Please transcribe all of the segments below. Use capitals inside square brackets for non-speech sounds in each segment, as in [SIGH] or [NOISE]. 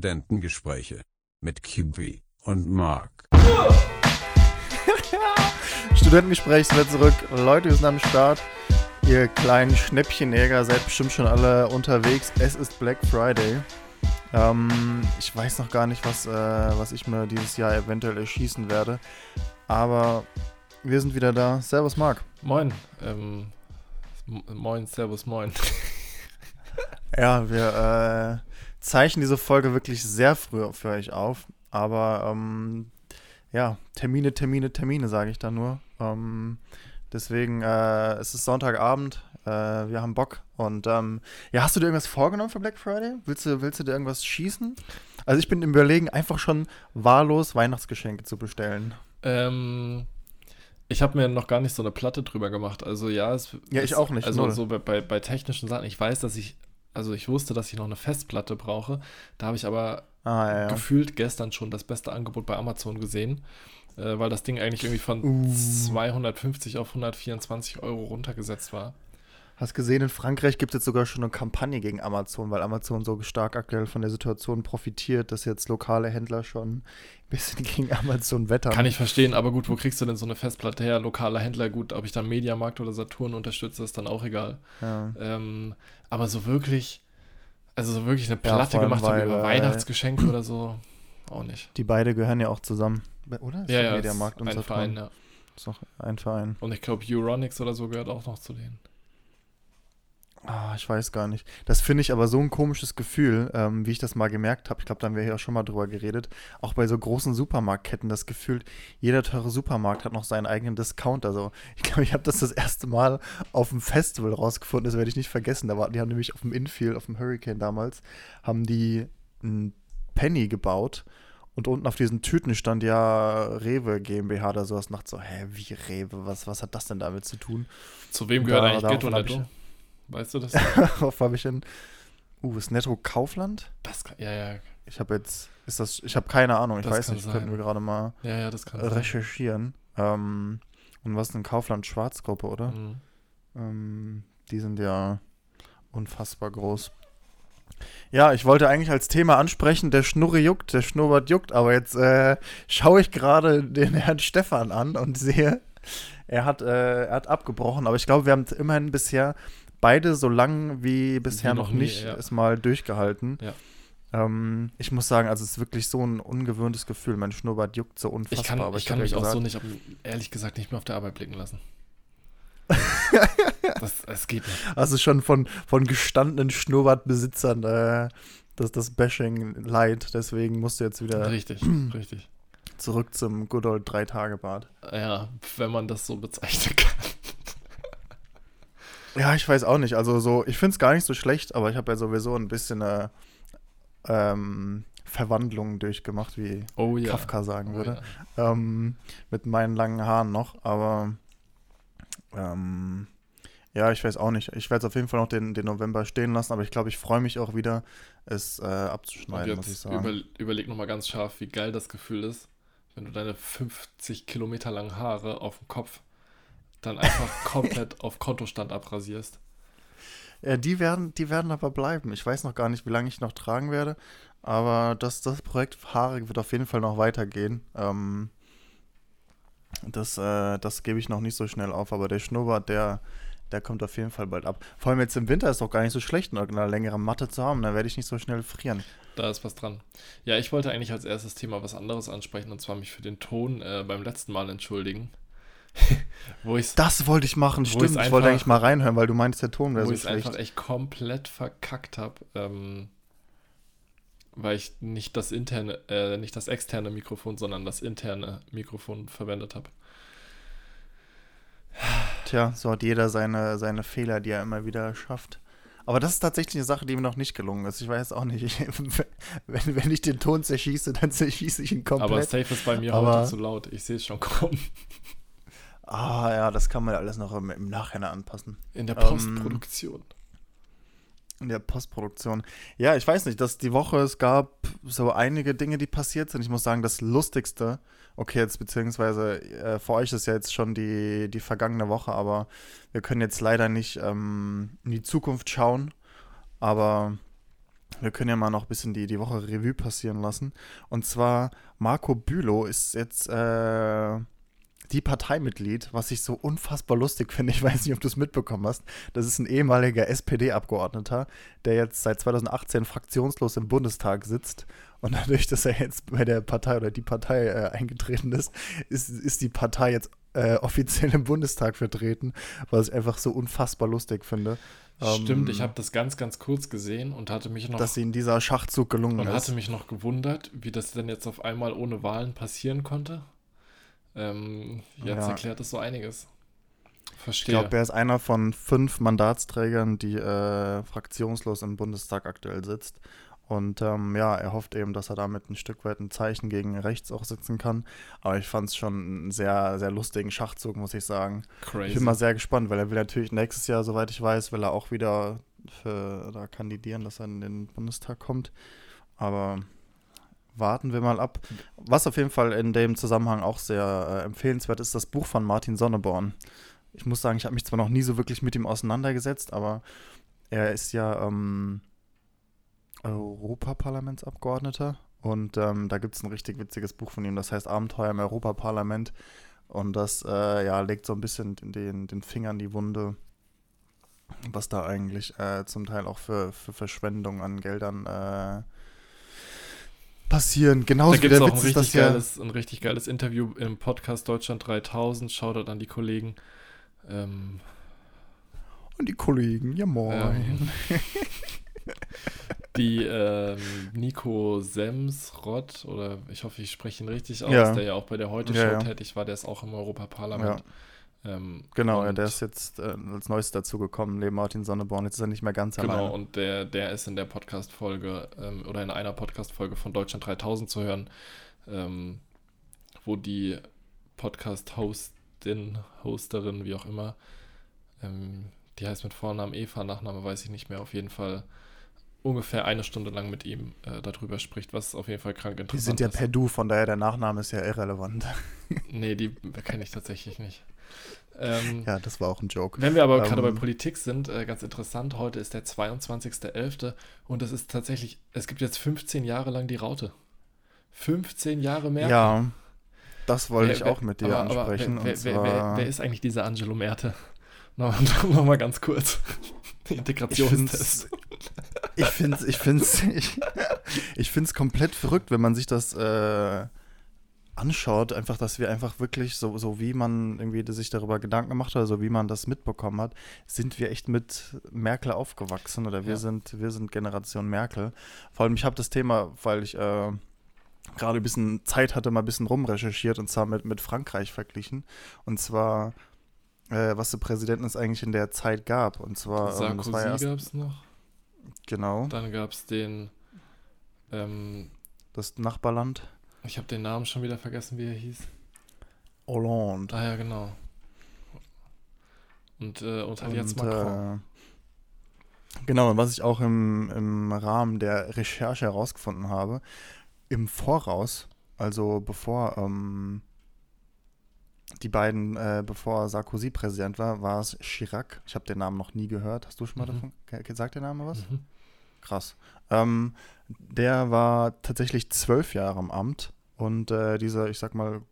Studentengespräche mit Kiwi und Mark. [LAUGHS] Studentengespräch sind wir zurück. Leute, wir sind am Start. Ihr kleinen Schnäppchenjäger seid bestimmt schon alle unterwegs. Es ist Black Friday. Ähm, ich weiß noch gar nicht, was, äh, was ich mir dieses Jahr eventuell erschießen werde. Aber wir sind wieder da. Servus, Marc. Moin. Ähm, moin, Servus, moin. ja, wir zeichnen diese Folge wirklich sehr früh für euch auf. Aber ähm, ja, Termine, Termine, Termine, sage ich da nur. Ähm, deswegen, äh, es ist Sonntagabend, äh, wir haben Bock. Und ähm, ja, hast du dir irgendwas vorgenommen für Black Friday? Willst du, willst du dir irgendwas schießen? Also ich bin im Überlegen, einfach schon wahllos Weihnachtsgeschenke zu bestellen. Ähm, ich habe mir noch gar nicht so eine Platte drüber gemacht. Also ja, es, ja ich es, auch nicht. Also null. so bei, bei technischen Sachen. Ich weiß, dass ich, also ich wusste, dass ich noch eine Festplatte brauche. Da habe ich aber ah, ja, ja. gefühlt gestern schon das beste Angebot bei Amazon gesehen, äh, weil das Ding eigentlich irgendwie von uh. 250 auf 124 Euro runtergesetzt war. Hast gesehen, in Frankreich gibt es jetzt sogar schon eine Kampagne gegen Amazon, weil Amazon so stark aktuell von der Situation profitiert, dass jetzt lokale Händler schon ein bisschen [LAUGHS] gegen Amazon wettern. Kann ich verstehen, aber gut, wo kriegst du denn so eine Festplatte her? Lokaler Händler, gut, ob ich dann Mediamarkt oder Saturn unterstütze, ist dann auch egal. Ja. Ähm, aber so wirklich, also so wirklich eine Platte ja, gemacht weil, über äh, Weihnachtsgeschenke oder so, auch nicht. Die beide gehören ja auch zusammen, oder? Ist ja, ja, Mediamarkt und ein Saturn. Verein, ja. Ist doch ein Verein. Und ich glaube, Euronics oder so gehört auch noch zu denen. Ah, ich weiß gar nicht. Das finde ich aber so ein komisches Gefühl, ähm, wie ich das mal gemerkt habe. Ich glaube, da haben wir ja schon mal drüber geredet. Auch bei so großen Supermarktketten, das Gefühl, jeder teure Supermarkt hat noch seinen eigenen Discount. Also, ich glaube, ich habe das das erste Mal auf dem Festival rausgefunden. Das werde ich nicht vergessen. Da war, die haben nämlich auf dem Infield, auf dem Hurricane damals, haben die einen Penny gebaut. Und unten auf diesen Tüten stand ja Rewe GmbH oder sowas. Nacht so, hä, wie Rewe? Was, was hat das denn damit zu tun? Zu wem gehört da, eigentlich Ghetto Netto? Weißt du das? [LAUGHS] Auf habe ich in. Uh, ist Netto Kaufland? Das kann, ja, ja. Ich habe jetzt, ist das, ich habe keine Ahnung, ich das weiß nicht, sein. könnten wir gerade mal ja, ja, das recherchieren. Ähm, und was ist denn Kaufland Schwarzgruppe, oder? Mhm. Ähm, die sind ja unfassbar groß. Ja, ich wollte eigentlich als Thema ansprechen, der Schnurre juckt, der Schnurrbart juckt, aber jetzt äh, schaue ich gerade den Herrn Stefan an und sehe, er hat, äh, er hat abgebrochen, aber ich glaube, wir haben immerhin bisher beide so lang wie bisher wie noch, noch nie, nicht ja. ist mal durchgehalten. Ja. Ähm, ich muss sagen, also es ist wirklich so ein ungewöhntes Gefühl. Mein Schnurrbart juckt so unfassbar. Ich kann, aber ich, ich kann mich ja auch so nicht, ehrlich gesagt, nicht mehr auf der Arbeit blicken lassen. [LAUGHS] das, das geht nicht. Also schon von, von gestandenen Schnurrbartbesitzern äh, das, das Bashing leid. Deswegen musst du jetzt wieder. Richtig, [CLEARS THROAT] richtig. Zurück zum Good Old Drei-Tage-Bad. Ja, wenn man das so bezeichnen kann. Ja, ich weiß auch nicht. Also so, ich finde es gar nicht so schlecht, aber ich habe ja sowieso ein bisschen eine ähm, Verwandlung durchgemacht, wie oh, ja. Kafka sagen oh, würde. Ja. Ähm, mit meinen langen Haaren noch, aber ähm, ja, ich weiß auch nicht. Ich werde es auf jeden Fall noch den, den November stehen lassen, aber ich glaube, ich freue mich auch wieder, es äh, abzuschneiden, muss ich sagen. Über, überleg nochmal ganz scharf, wie geil das Gefühl ist, wenn du deine 50 Kilometer langen Haare auf dem Kopf dann einfach [LAUGHS] komplett auf Kontostand abrasierst. Ja, die werden, die werden aber bleiben. Ich weiß noch gar nicht, wie lange ich noch tragen werde, aber das, das Projekt Haare wird auf jeden Fall noch weitergehen. Ähm, das, äh, das gebe ich noch nicht so schnell auf, aber der Schnurrbart, der, der kommt auf jeden Fall bald ab. Vor allem jetzt im Winter ist doch gar nicht so schlecht, eine längere Matte zu haben, da werde ich nicht so schnell frieren. Da ist was dran. Ja, ich wollte eigentlich als erstes Thema was anderes ansprechen und zwar mich für den Ton äh, beim letzten Mal entschuldigen. [LAUGHS] wo ich's, das wollte ich machen, stimmt. Einfach, ich wollte eigentlich mal reinhören, weil du meinst, der Ton wäre so schlecht. Wo ich einfach echt komplett verkackt habe, ähm, weil ich nicht das interne, äh, nicht das externe Mikrofon, sondern das interne Mikrofon verwendet habe. Tja, so hat jeder seine, seine Fehler, die er immer wieder schafft. Aber das ist tatsächlich eine Sache, die mir noch nicht gelungen ist. Ich weiß auch nicht. Ich, [LAUGHS] wenn, wenn ich den Ton zerschieße, dann zerschieße ich ihn komplett. Aber safe ist bei mir Aber heute zu laut. Ich sehe es schon kommen. Ah ja, das kann man alles noch im, im Nachhinein anpassen. In der Postproduktion. Ähm, in der Postproduktion. Ja, ich weiß nicht, dass die Woche, es gab so einige Dinge, die passiert sind. Ich muss sagen, das Lustigste, okay, jetzt beziehungsweise äh, für euch ist ja jetzt schon die, die vergangene Woche, aber wir können jetzt leider nicht ähm, in die Zukunft schauen. Aber wir können ja mal noch ein bisschen die, die Woche Revue passieren lassen. Und zwar, Marco Bülow ist jetzt äh, die Parteimitglied, was ich so unfassbar lustig finde. [LAUGHS] Ich weiß nicht, ob du es mitbekommen hast. Das ist ein ehemaliger SPD-Abgeordneter, der jetzt seit 2018 fraktionslos im Bundestag sitzt. Und dadurch, dass er jetzt bei der Partei oder die Partei äh, eingetreten ist, ist, ist die Partei jetzt äh, offiziell im Bundestag vertreten, was ich einfach so unfassbar lustig finde. Stimmt, ähm, ich habe das ganz, ganz kurz gesehen und hatte mich noch. Dass ihnen dieser Schachzug gelungen und ist. Und hatte mich noch gewundert, wie das denn jetzt auf einmal ohne Wahlen passieren konnte. Ähm, jetzt ja. erklärt das so einiges. Verstehe. Ich glaube, er ist einer von fünf Mandatsträgern, die äh, fraktionslos im Bundestag aktuell sitzt. Und ähm, ja, er hofft eben, dass er damit ein Stück weit ein Zeichen gegen rechts auch setzen kann. Aber ich fand es schon einen sehr, sehr lustigen Schachzug, muss ich sagen. Crazy. Ich bin mal sehr gespannt, weil er will natürlich nächstes Jahr, soweit ich weiß, will er auch wieder für, da kandidieren, dass er in den Bundestag kommt. Aber warten wir mal ab. Was auf jeden Fall in dem Zusammenhang auch sehr äh, empfehlenswert ist, das Buch von Martin Sonneborn. Ich muss sagen, ich habe mich zwar noch nie so wirklich mit ihm auseinandergesetzt, aber er ist ja ähm, Europaparlamentsabgeordneter. Und ähm, da gibt es ein richtig witziges Buch von ihm, das heißt Abenteuer im Europaparlament. Und das äh, ja, legt so ein bisschen den, den Finger in die Wunde, was da eigentlich äh, zum Teil auch für, für Verschwendung an Geldern äh, passieren. Genauso da gibt es auch ein richtig, geiles, ja ein richtig geiles Interview im Podcast Deutschland 3000. Shoutout an die Kollegen. Ähm, an die Kollegen, ja moin. Ähm, [LAUGHS] die ähm, Nico Semsrott, oder ich hoffe, ich spreche ihn richtig aus, ja. der ja auch bei der Heute-Show ja, ja. tätig war, der ist auch im Europaparlament. Ähm, genau, ja, der ist jetzt äh, als Neues dazugekommen, neben Martin Sonneborn. Jetzt ist er nicht mehr ganz genau, alleine. Genau, und der, der ist in der Podcast-Folge ähm, oder in einer Podcast-Folge von Deutschland 3000 zu hören, ähm, wo die Podcast-Hostin, Hosterin, wie auch immer, ähm, die heißt mit Vornamen Eva, Nachname weiß ich nicht mehr, auf jeden Fall ungefähr eine Stunde lang mit ihm äh, darüber spricht, was auf jeden Fall krank interessant ist. Die sind ja per Du, von daher der Nachname ist ja irrelevant. nee, die kenne ich tatsächlich nicht. Ähm, ja, das war auch ein Joke. Wenn wir aber ähm, gerade bei Politik sind, äh, ganz interessant, heute ist der 22.11. und es ist tatsächlich, es gibt jetzt 15 Jahre lang die Raute. 15 Jahre mehr. Ja, das wollte wer, ich auch mit dir aber, ansprechen. Aber wer, wer, wer, ist eigentlich dieser Angelo Merte? [LAUGHS] Nochmal noch mal ganz kurz. [LAUGHS] Integrationstest. Ich finde es ich find's, ich, [LAUGHS] ich find's komplett verrückt, wenn man sich das äh, anschaut, einfach, dass wir einfach wirklich, so, so wie man irgendwie sich darüber Gedanken gemacht hat, so wie man das mitbekommen hat, sind wir echt mit Merkel aufgewachsen oder wir ja. sind, wir sind Generation Merkel. Vor allem, ich habe das Thema, weil ich äh, gerade ein bisschen Zeit hatte, mal ein bisschen rumrecherchiert und zwar mit, mit Frankreich verglichen. Und zwar, äh, was für Präsidenten es eigentlich in der Zeit gab. Und zwar, Sarkozy ähm, gab es noch. Genau. Dann gab es den. Ähm, das Nachbarland. Ich habe den Namen schon wieder vergessen, wie er hieß. Hollande. Ah ja, genau. Und, äh, und halt jetzt Macron. Äh, genau, und was ich auch im, im Rahmen der Recherche herausgefunden habe, im Voraus, also bevor ähm, die beiden, äh, bevor Sarkozy Präsident war, war es Chirac. Ich habe den Namen noch nie gehört. Hast du schon mal mhm. davon? Sagt der Name was? Mhm. Krass. Ähm, der war tatsächlich zwölf Jahre im Amt und äh, diese, ich sag mal,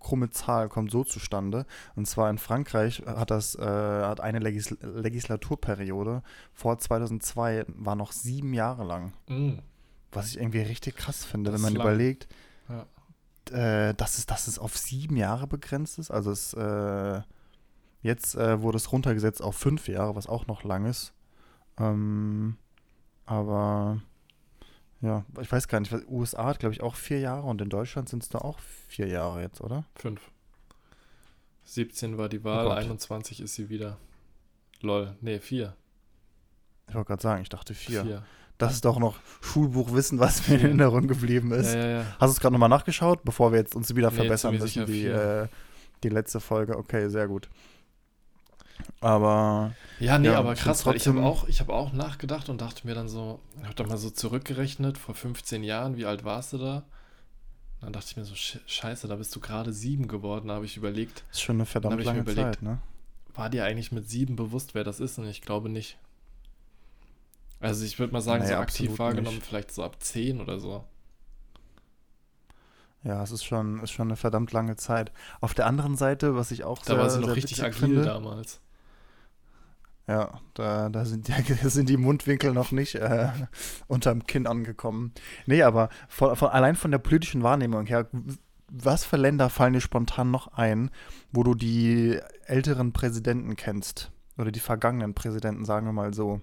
krumme Zahl kommt so zustande. Und zwar in Frankreich hat das äh, hat eine Legis Legislaturperiode vor 2002 war noch sieben Jahre lang. Mhm. Was ich irgendwie richtig krass finde, das wenn man überlegt, ja. äh, dass, es, dass es auf sieben Jahre begrenzt ist. Also es äh, jetzt äh, wurde es runtergesetzt auf fünf Jahre, was auch noch lang ist. Ähm, aber ja, ich weiß gar nicht, USA hat, glaube ich, auch vier Jahre und in Deutschland sind es da auch vier Jahre jetzt, oder? Fünf. 17 war die Wahl, oh 21 ist sie wieder. Lol, nee, vier. Ich wollte gerade sagen, ich dachte vier. vier. Das ist doch noch Schulbuchwissen, was mir in Erinnerung geblieben ist. Ja, ja, ja. Hast du es gerade nochmal nachgeschaut, bevor wir jetzt uns wieder nee, verbessern müssen, die, äh, die letzte Folge? Okay, sehr gut. Aber. Ja, nee, ja, aber krass, weil ich habe auch, hab auch nachgedacht und dachte mir dann so, ich habe da mal so zurückgerechnet, vor 15 Jahren, wie alt warst du da? Dann dachte ich mir so, scheiße, da bist du gerade sieben geworden, habe ich überlegt. Das ist schon eine verdammt lange überlegt, Zeit, ne? War dir eigentlich mit sieben bewusst, wer das ist? Und ich glaube nicht. Also ich würde mal sagen, naja, so aktiv wahrgenommen, nicht. vielleicht so ab 10 oder so. Ja, es ist schon, ist schon eine verdammt lange Zeit. Auf der anderen Seite, was ich auch da sehr, war sie noch richtig agil finde, damals. Ja, da, da, sind, [LAUGHS] da sind die Mundwinkel noch nicht äh, [LAUGHS] unterm Kinn angekommen. Nee, aber von, von, allein von der politischen Wahrnehmung her, was für Länder fallen dir spontan noch ein, wo du die älteren Präsidenten kennst? Oder die vergangenen Präsidenten, sagen wir mal so.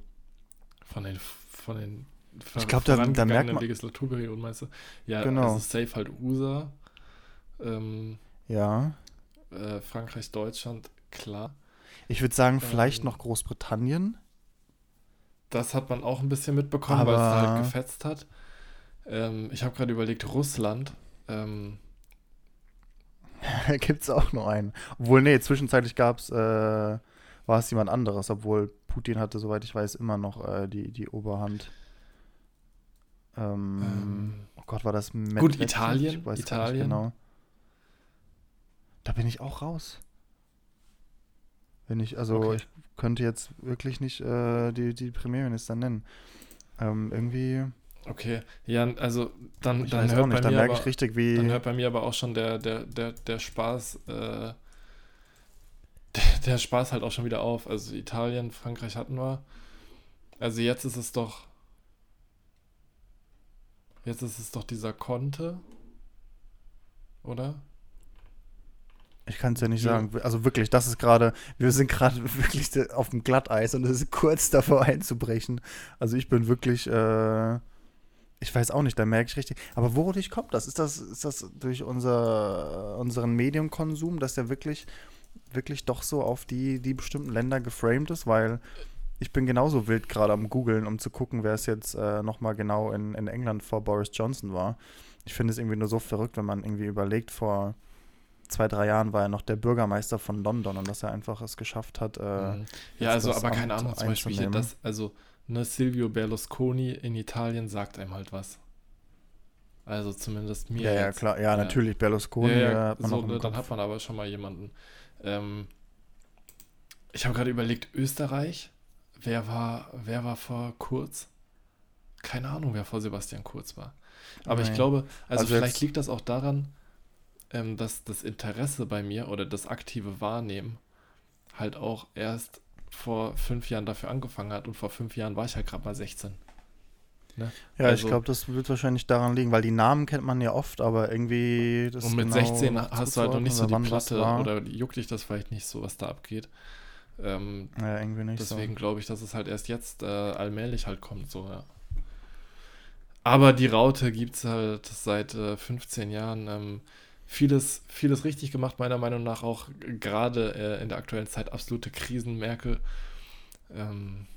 Von den, von den ich glaube, da, da merkt man. Legislaturperiode meinst du? Ja, genau. also safe halt USA. Ähm, ja. Äh, Frankreich, Deutschland, klar. Ich würde sagen, vielleicht ähm, noch Großbritannien. Das hat man auch ein bisschen mitbekommen, weil es halt gefetzt hat. Ähm, ich habe gerade überlegt, Russland. Ähm, [LAUGHS] Gibt es auch noch einen. Obwohl, nee, zwischenzeitlich gab es, äh, war es jemand anderes, obwohl Putin hatte, soweit ich weiß, immer noch äh, die, die Oberhand. Ähm, ähm, oh Gott, war das Medvedev? Gut, Italien. Ich weiß Italien. genau. Da bin ich auch raus. Wenn ich, also okay. ich könnte jetzt wirklich nicht äh, die, die Premierminister nennen. Ähm, irgendwie. Okay, ja, also dann, dann hört nicht, bei dann mir merke aber, ich richtig, wie. Dann hört bei mir aber auch schon der, der, der, der Spaß, äh, der, der Spaß halt auch schon wieder auf. Also Italien, Frankreich hatten wir. Also jetzt ist es doch Jetzt ist es doch dieser Conte. Oder? Ich kann es ja nicht ja. sagen. Also wirklich, das ist gerade, wir sind gerade [LAUGHS] wirklich auf dem Glatteis und es ist kurz davor einzubrechen. Also ich bin wirklich, äh, ich weiß auch nicht, da merke ich richtig. Aber wodurch kommt das? Ist das, ist das durch unser, unseren Mediumkonsum, dass der wirklich, wirklich doch so auf die, die bestimmten Länder geframed ist? Weil ich bin genauso wild gerade am googeln, um zu gucken, wer es jetzt äh, nochmal genau in, in England vor Boris Johnson war. Ich finde es irgendwie nur so verrückt, wenn man irgendwie überlegt, vor zwei, drei Jahren war er noch der Bürgermeister von London und dass er einfach es geschafft hat. Äh, mhm. ja, also aber keine Ahnung, zum Beispiel das, also ne, Silvio Berlusconi in Italien sagt einem halt was. Also zumindest mir. Ja, ja, klar, ja, ja. natürlich, Berlusconi ja, ja, hat man so, ne, Dann hat man aber schon mal jemanden. Ähm, ich habe gerade überlegt, Österreich Wer war, wer war vor Kurz? Keine Ahnung, wer vor Sebastian Kurz war. Aber Nein. ich glaube, also, also vielleicht liegt das auch daran, ähm, dass das Interesse bei mir oder das aktive Wahrnehmen halt auch erst vor fünf Jahren dafür angefangen hat und vor fünf Jahren war ich halt gerade mal 16. Ne? Ja, also, ich glaube, das wird wahrscheinlich daran liegen, weil die Namen kennt man ja oft, aber irgendwie. und mit genau 16 hast du halt noch nicht so die Platte oder juckt dich das vielleicht nicht so, was da abgeht. Ähm, ja, irgendwie nicht. Deswegen so. glaube ich, dass es halt erst jetzt äh, allmählich halt kommt, so, ja. Aber die Raute gibt es halt seit äh, 15 Jahren. Ähm, vieles, vieles richtig gemacht, meiner Meinung nach auch gerade äh, in der aktuellen Zeit absolute Krisen. Merkel. Ähm,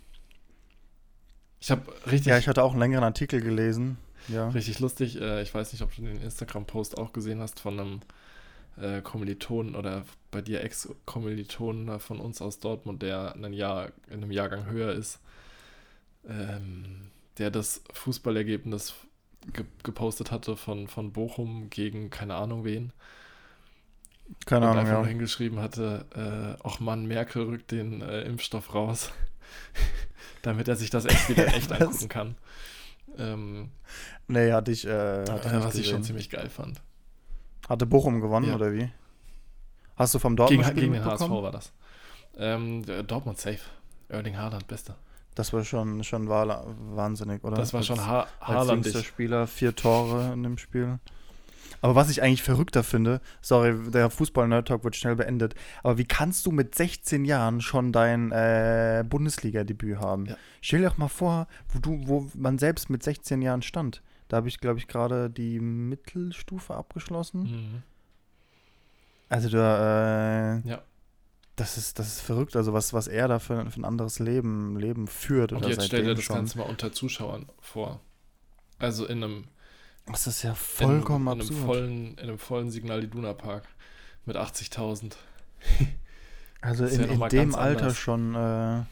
ich habe richtig. Ja, ich hatte auch einen längeren Artikel gelesen. Ja. Richtig lustig. Äh, ich weiß nicht, ob du den Instagram-Post auch gesehen hast von einem äh, Kommilitonen oder bei dir Ex-Kommilitonen von uns aus Dortmund, der ein Jahr, in einem Jahrgang höher ist, ähm, der das Fußballergebnis ge gepostet hatte von, von Bochum gegen keine Ahnung wen. Keine und Ahnung, einfach ja. hingeschrieben hatte, äh, auch Mann, Merkel rückt den äh, Impfstoff raus, [LAUGHS] damit er sich das echt wieder echt [LAUGHS] angucken kann. Ähm, nee, hatte ich, äh, hatte äh, was ich schon ziemlich geil fand. Hatte Bochum gewonnen, ja. oder wie? Hast du vom Dortmund Gegen, gegen den HSV war das. Ähm, Dortmund safe. Erling Haaland, beste. Das war schon, schon wahnsinnig, oder? Das war schon ha Haaland. Als Spieler, vier Tore in dem Spiel. Aber was ich eigentlich verrückter finde, sorry, der Fußball-Nerd-Talk wird schnell beendet, aber wie kannst du mit 16 Jahren schon dein äh, Bundesliga-Debüt haben? Ja. Stell dir doch mal vor, wo, du, wo man selbst mit 16 Jahren stand. Da habe ich, glaube ich, gerade die Mittelstufe abgeschlossen. Mhm. Also da, äh, ja. Das ist, das ist verrückt, also was, was er da für, für ein anderes Leben, Leben führt. Und jetzt stell dir das schon. Ganze mal unter Zuschauern vor. Also in einem. Das ist ja vollkommen in, in absurd. Einem vollen, in einem vollen Signal Iduna Park mit 80.000. also in, ja in dem Alter anders. schon. Äh,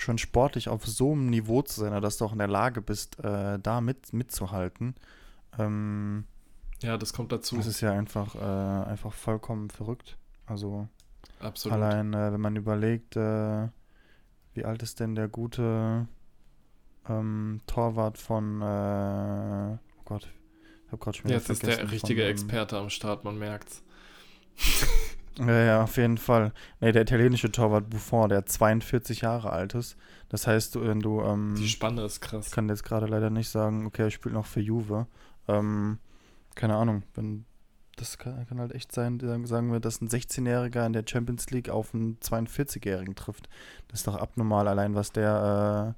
schon sportlich auf so einem Niveau zu sein, dass du auch in der Lage bist, äh, da mit, mitzuhalten. Ähm, ja, das kommt dazu. Das ist ja einfach, äh, einfach vollkommen verrückt. Also Absolut. allein, äh, wenn man überlegt, äh, wie alt ist denn der gute ähm, Torwart von, äh, oh Gott, ich habe gerade schon wieder Jetzt ist der richtige von, Experte am Start, man merkt's. [LAUGHS] ja, ja, auf jeden Fall. Nee, der italienische Torwart Buffon, der 42 Jahre alt ist. Das heißt, wenn du. Ähm, Die Spanne ist krass. Ich kann jetzt gerade leider nicht sagen, okay, er spielt noch für Juve. Ähm, keine Ahnung, wenn. Das kann, kann halt echt sein, sagen wir, dass ein 16-Jähriger in der Champions League auf einen 42-Jährigen trifft. Das ist doch abnormal, allein was der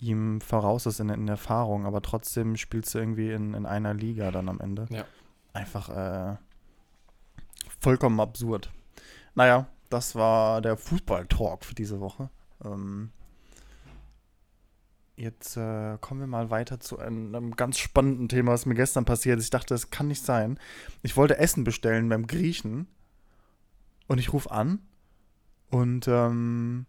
äh, ihm voraus ist in, in Erfahrung. Aber trotzdem spielst du irgendwie in, in einer Liga dann am Ende. Ja. Einfach äh, vollkommen absurd. Naja, das war der Fußball-Talk für diese Woche. Ähm, Jetzt äh, kommen wir mal weiter zu einem, einem, ganz spannenden Thema, was mir gestern passiert ist. Ich dachte, das kann nicht sein. Ich wollte Essen bestellen beim Griechen und ich rufe an und ähm,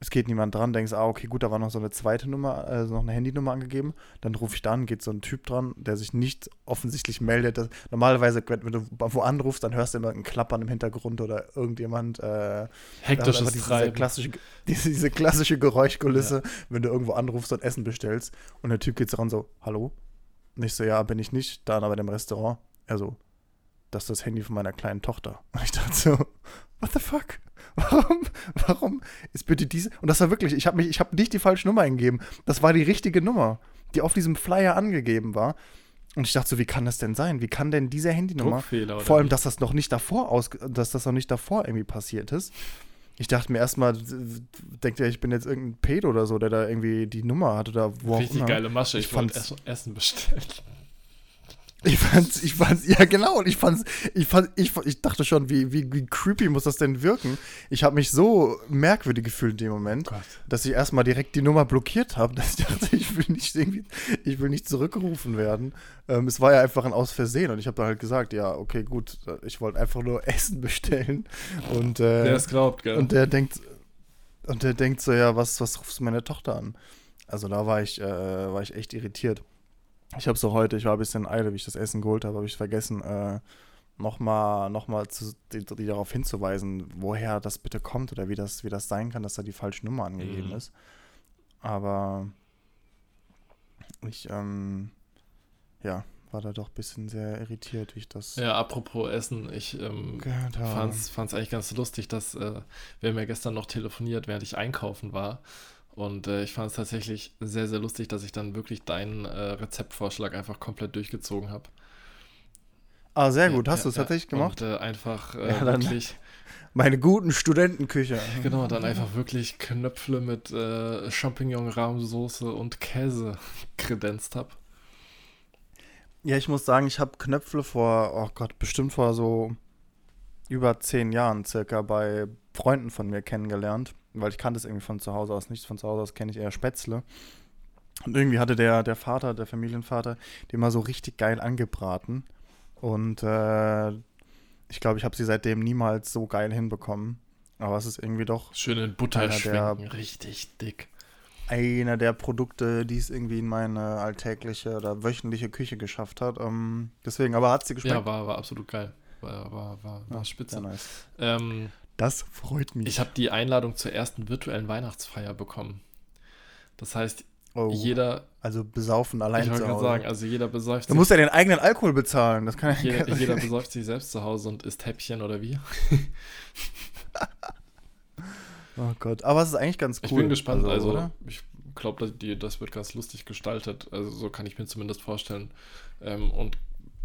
es geht niemand dran, denkst, ah, okay, gut, da war noch so eine zweite Nummer, also noch eine Handynummer angegeben. Dann rufe ich da an, geht so ein Typ dran, der sich nicht offensichtlich meldet. Das, normalerweise, wenn du wo anrufst, dann hörst du immer ein Klappern im Hintergrund oder irgendjemand. Äh, Hektisches diese, diese, klassische, [LAUGHS] diese, diese, klassische Geräuschkulisse, ja. wenn du irgendwo anrufst und Essen bestellst. Und der Typ geht dran so, hallo? Nicht so, ja, bin ich nicht, dann aber im Restaurant. Er so, das ist das Handy von meiner kleinen Tochter. [LAUGHS] Und ich dachte so, what the fuck? [LAUGHS] Warum, warum ist bitte diese? Und das war wirklich, ich habe mich, ich habe nicht die falsche Nummer eingegeben. Das war die richtige Nummer, die auf diesem Flyer angegeben war. Und ich dachte so, wie kann das denn sein? Wie kann denn diese Handynummer, vor allem, dass das noch nicht davor aus, dass das noch nicht davor irgendwie passiert ist. Ich dachte mir erstmal, denkt ihr, ich bin jetzt irgendein Pedo oder so, der da irgendwie die Nummer hat oder wo Richtig auch immer. geile Masche, ich, ich wollte Essen bestellen. Ich fand's, ich fand's, ja genau, und ich fand's, ich fand, ich, ich dachte schon, wie, wie, wie creepy muss das denn wirken? Ich habe mich so merkwürdig gefühlt in dem Moment, oh dass ich erstmal direkt die Nummer blockiert habe, [LAUGHS] dass ich dachte, ich will nicht irgendwie, ich will nicht zurückgerufen werden. Ähm, es war ja einfach ein Aus Versehen und ich habe dann halt gesagt, ja, okay, gut, ich wollte einfach nur [LAUGHS] Essen bestellen und äh, der es glaubt, gell? Und der denkt, und der denkt so, ja, was, was rufst du meine Tochter an? Also da war ich, äh, war ich echt irritiert. Ich habe so heute, ich war ein bisschen eile, wie ich das Essen geholt habe, habe ich vergessen, äh, nochmal noch mal die, die, darauf hinzuweisen, woher das bitte kommt oder wie das, wie das sein kann, dass da die falsche Nummer angegeben mhm. ist. Aber ich, ähm, ja, war da doch ein bisschen sehr irritiert, wie ich das. Ja, apropos Essen, ich ähm, fand es eigentlich ganz lustig, dass äh, wir haben ja gestern noch telefoniert, während ich einkaufen war. Und äh, ich fand es tatsächlich sehr, sehr lustig, dass ich dann wirklich deinen äh, Rezeptvorschlag einfach komplett durchgezogen habe. Ah, sehr gut. Hast ja, du es ja, tatsächlich gemacht? Und äh, einfach äh, wirklich. [LAUGHS] Meine guten Studentenküche. [LAUGHS] Genau, dann einfach wirklich Knöpfle mit äh, Champignon-Rahmsoße und Käse [LAUGHS] kredenzt habe. Ja, ich muss sagen, ich habe Knöpfle vor, oh Gott, bestimmt vor so über zehn Jahren circa bei Freunden von mir kennengelernt weil ich kannte es irgendwie von zu Hause aus nicht. Von zu Hause aus kenne ich eher Spätzle. Und irgendwie hatte der, der Vater, der Familienvater, den mal so richtig geil angebraten. Und äh, ich glaube, ich habe sie seitdem niemals so geil hinbekommen. Aber es ist irgendwie doch. Schön in Butter schwenken, der, richtig dick. Einer der Produkte, die es irgendwie in meine alltägliche oder wöchentliche Küche geschafft hat. Ähm, deswegen, aber hat sie geschmeckt? Ja, war, war absolut geil. War, war, war, war ja, spitze. Nice. Ähm, das freut mich. Ich habe die Einladung zur ersten virtuellen Weihnachtsfeier bekommen. Das heißt, oh, jeder. Also besaufen allein ich zu Hause. sagen, also jeder besäuft sich. Du musst ja den eigenen Alkohol bezahlen. Das kann ja jeder, jeder besäuft sich selbst zu Hause und isst Häppchen oder wie? [LAUGHS] oh Gott. Aber es ist eigentlich ganz cool. Ich bin gespannt. Also, also ich glaube, das wird ganz lustig gestaltet. Also so kann ich mir zumindest vorstellen. Ähm, und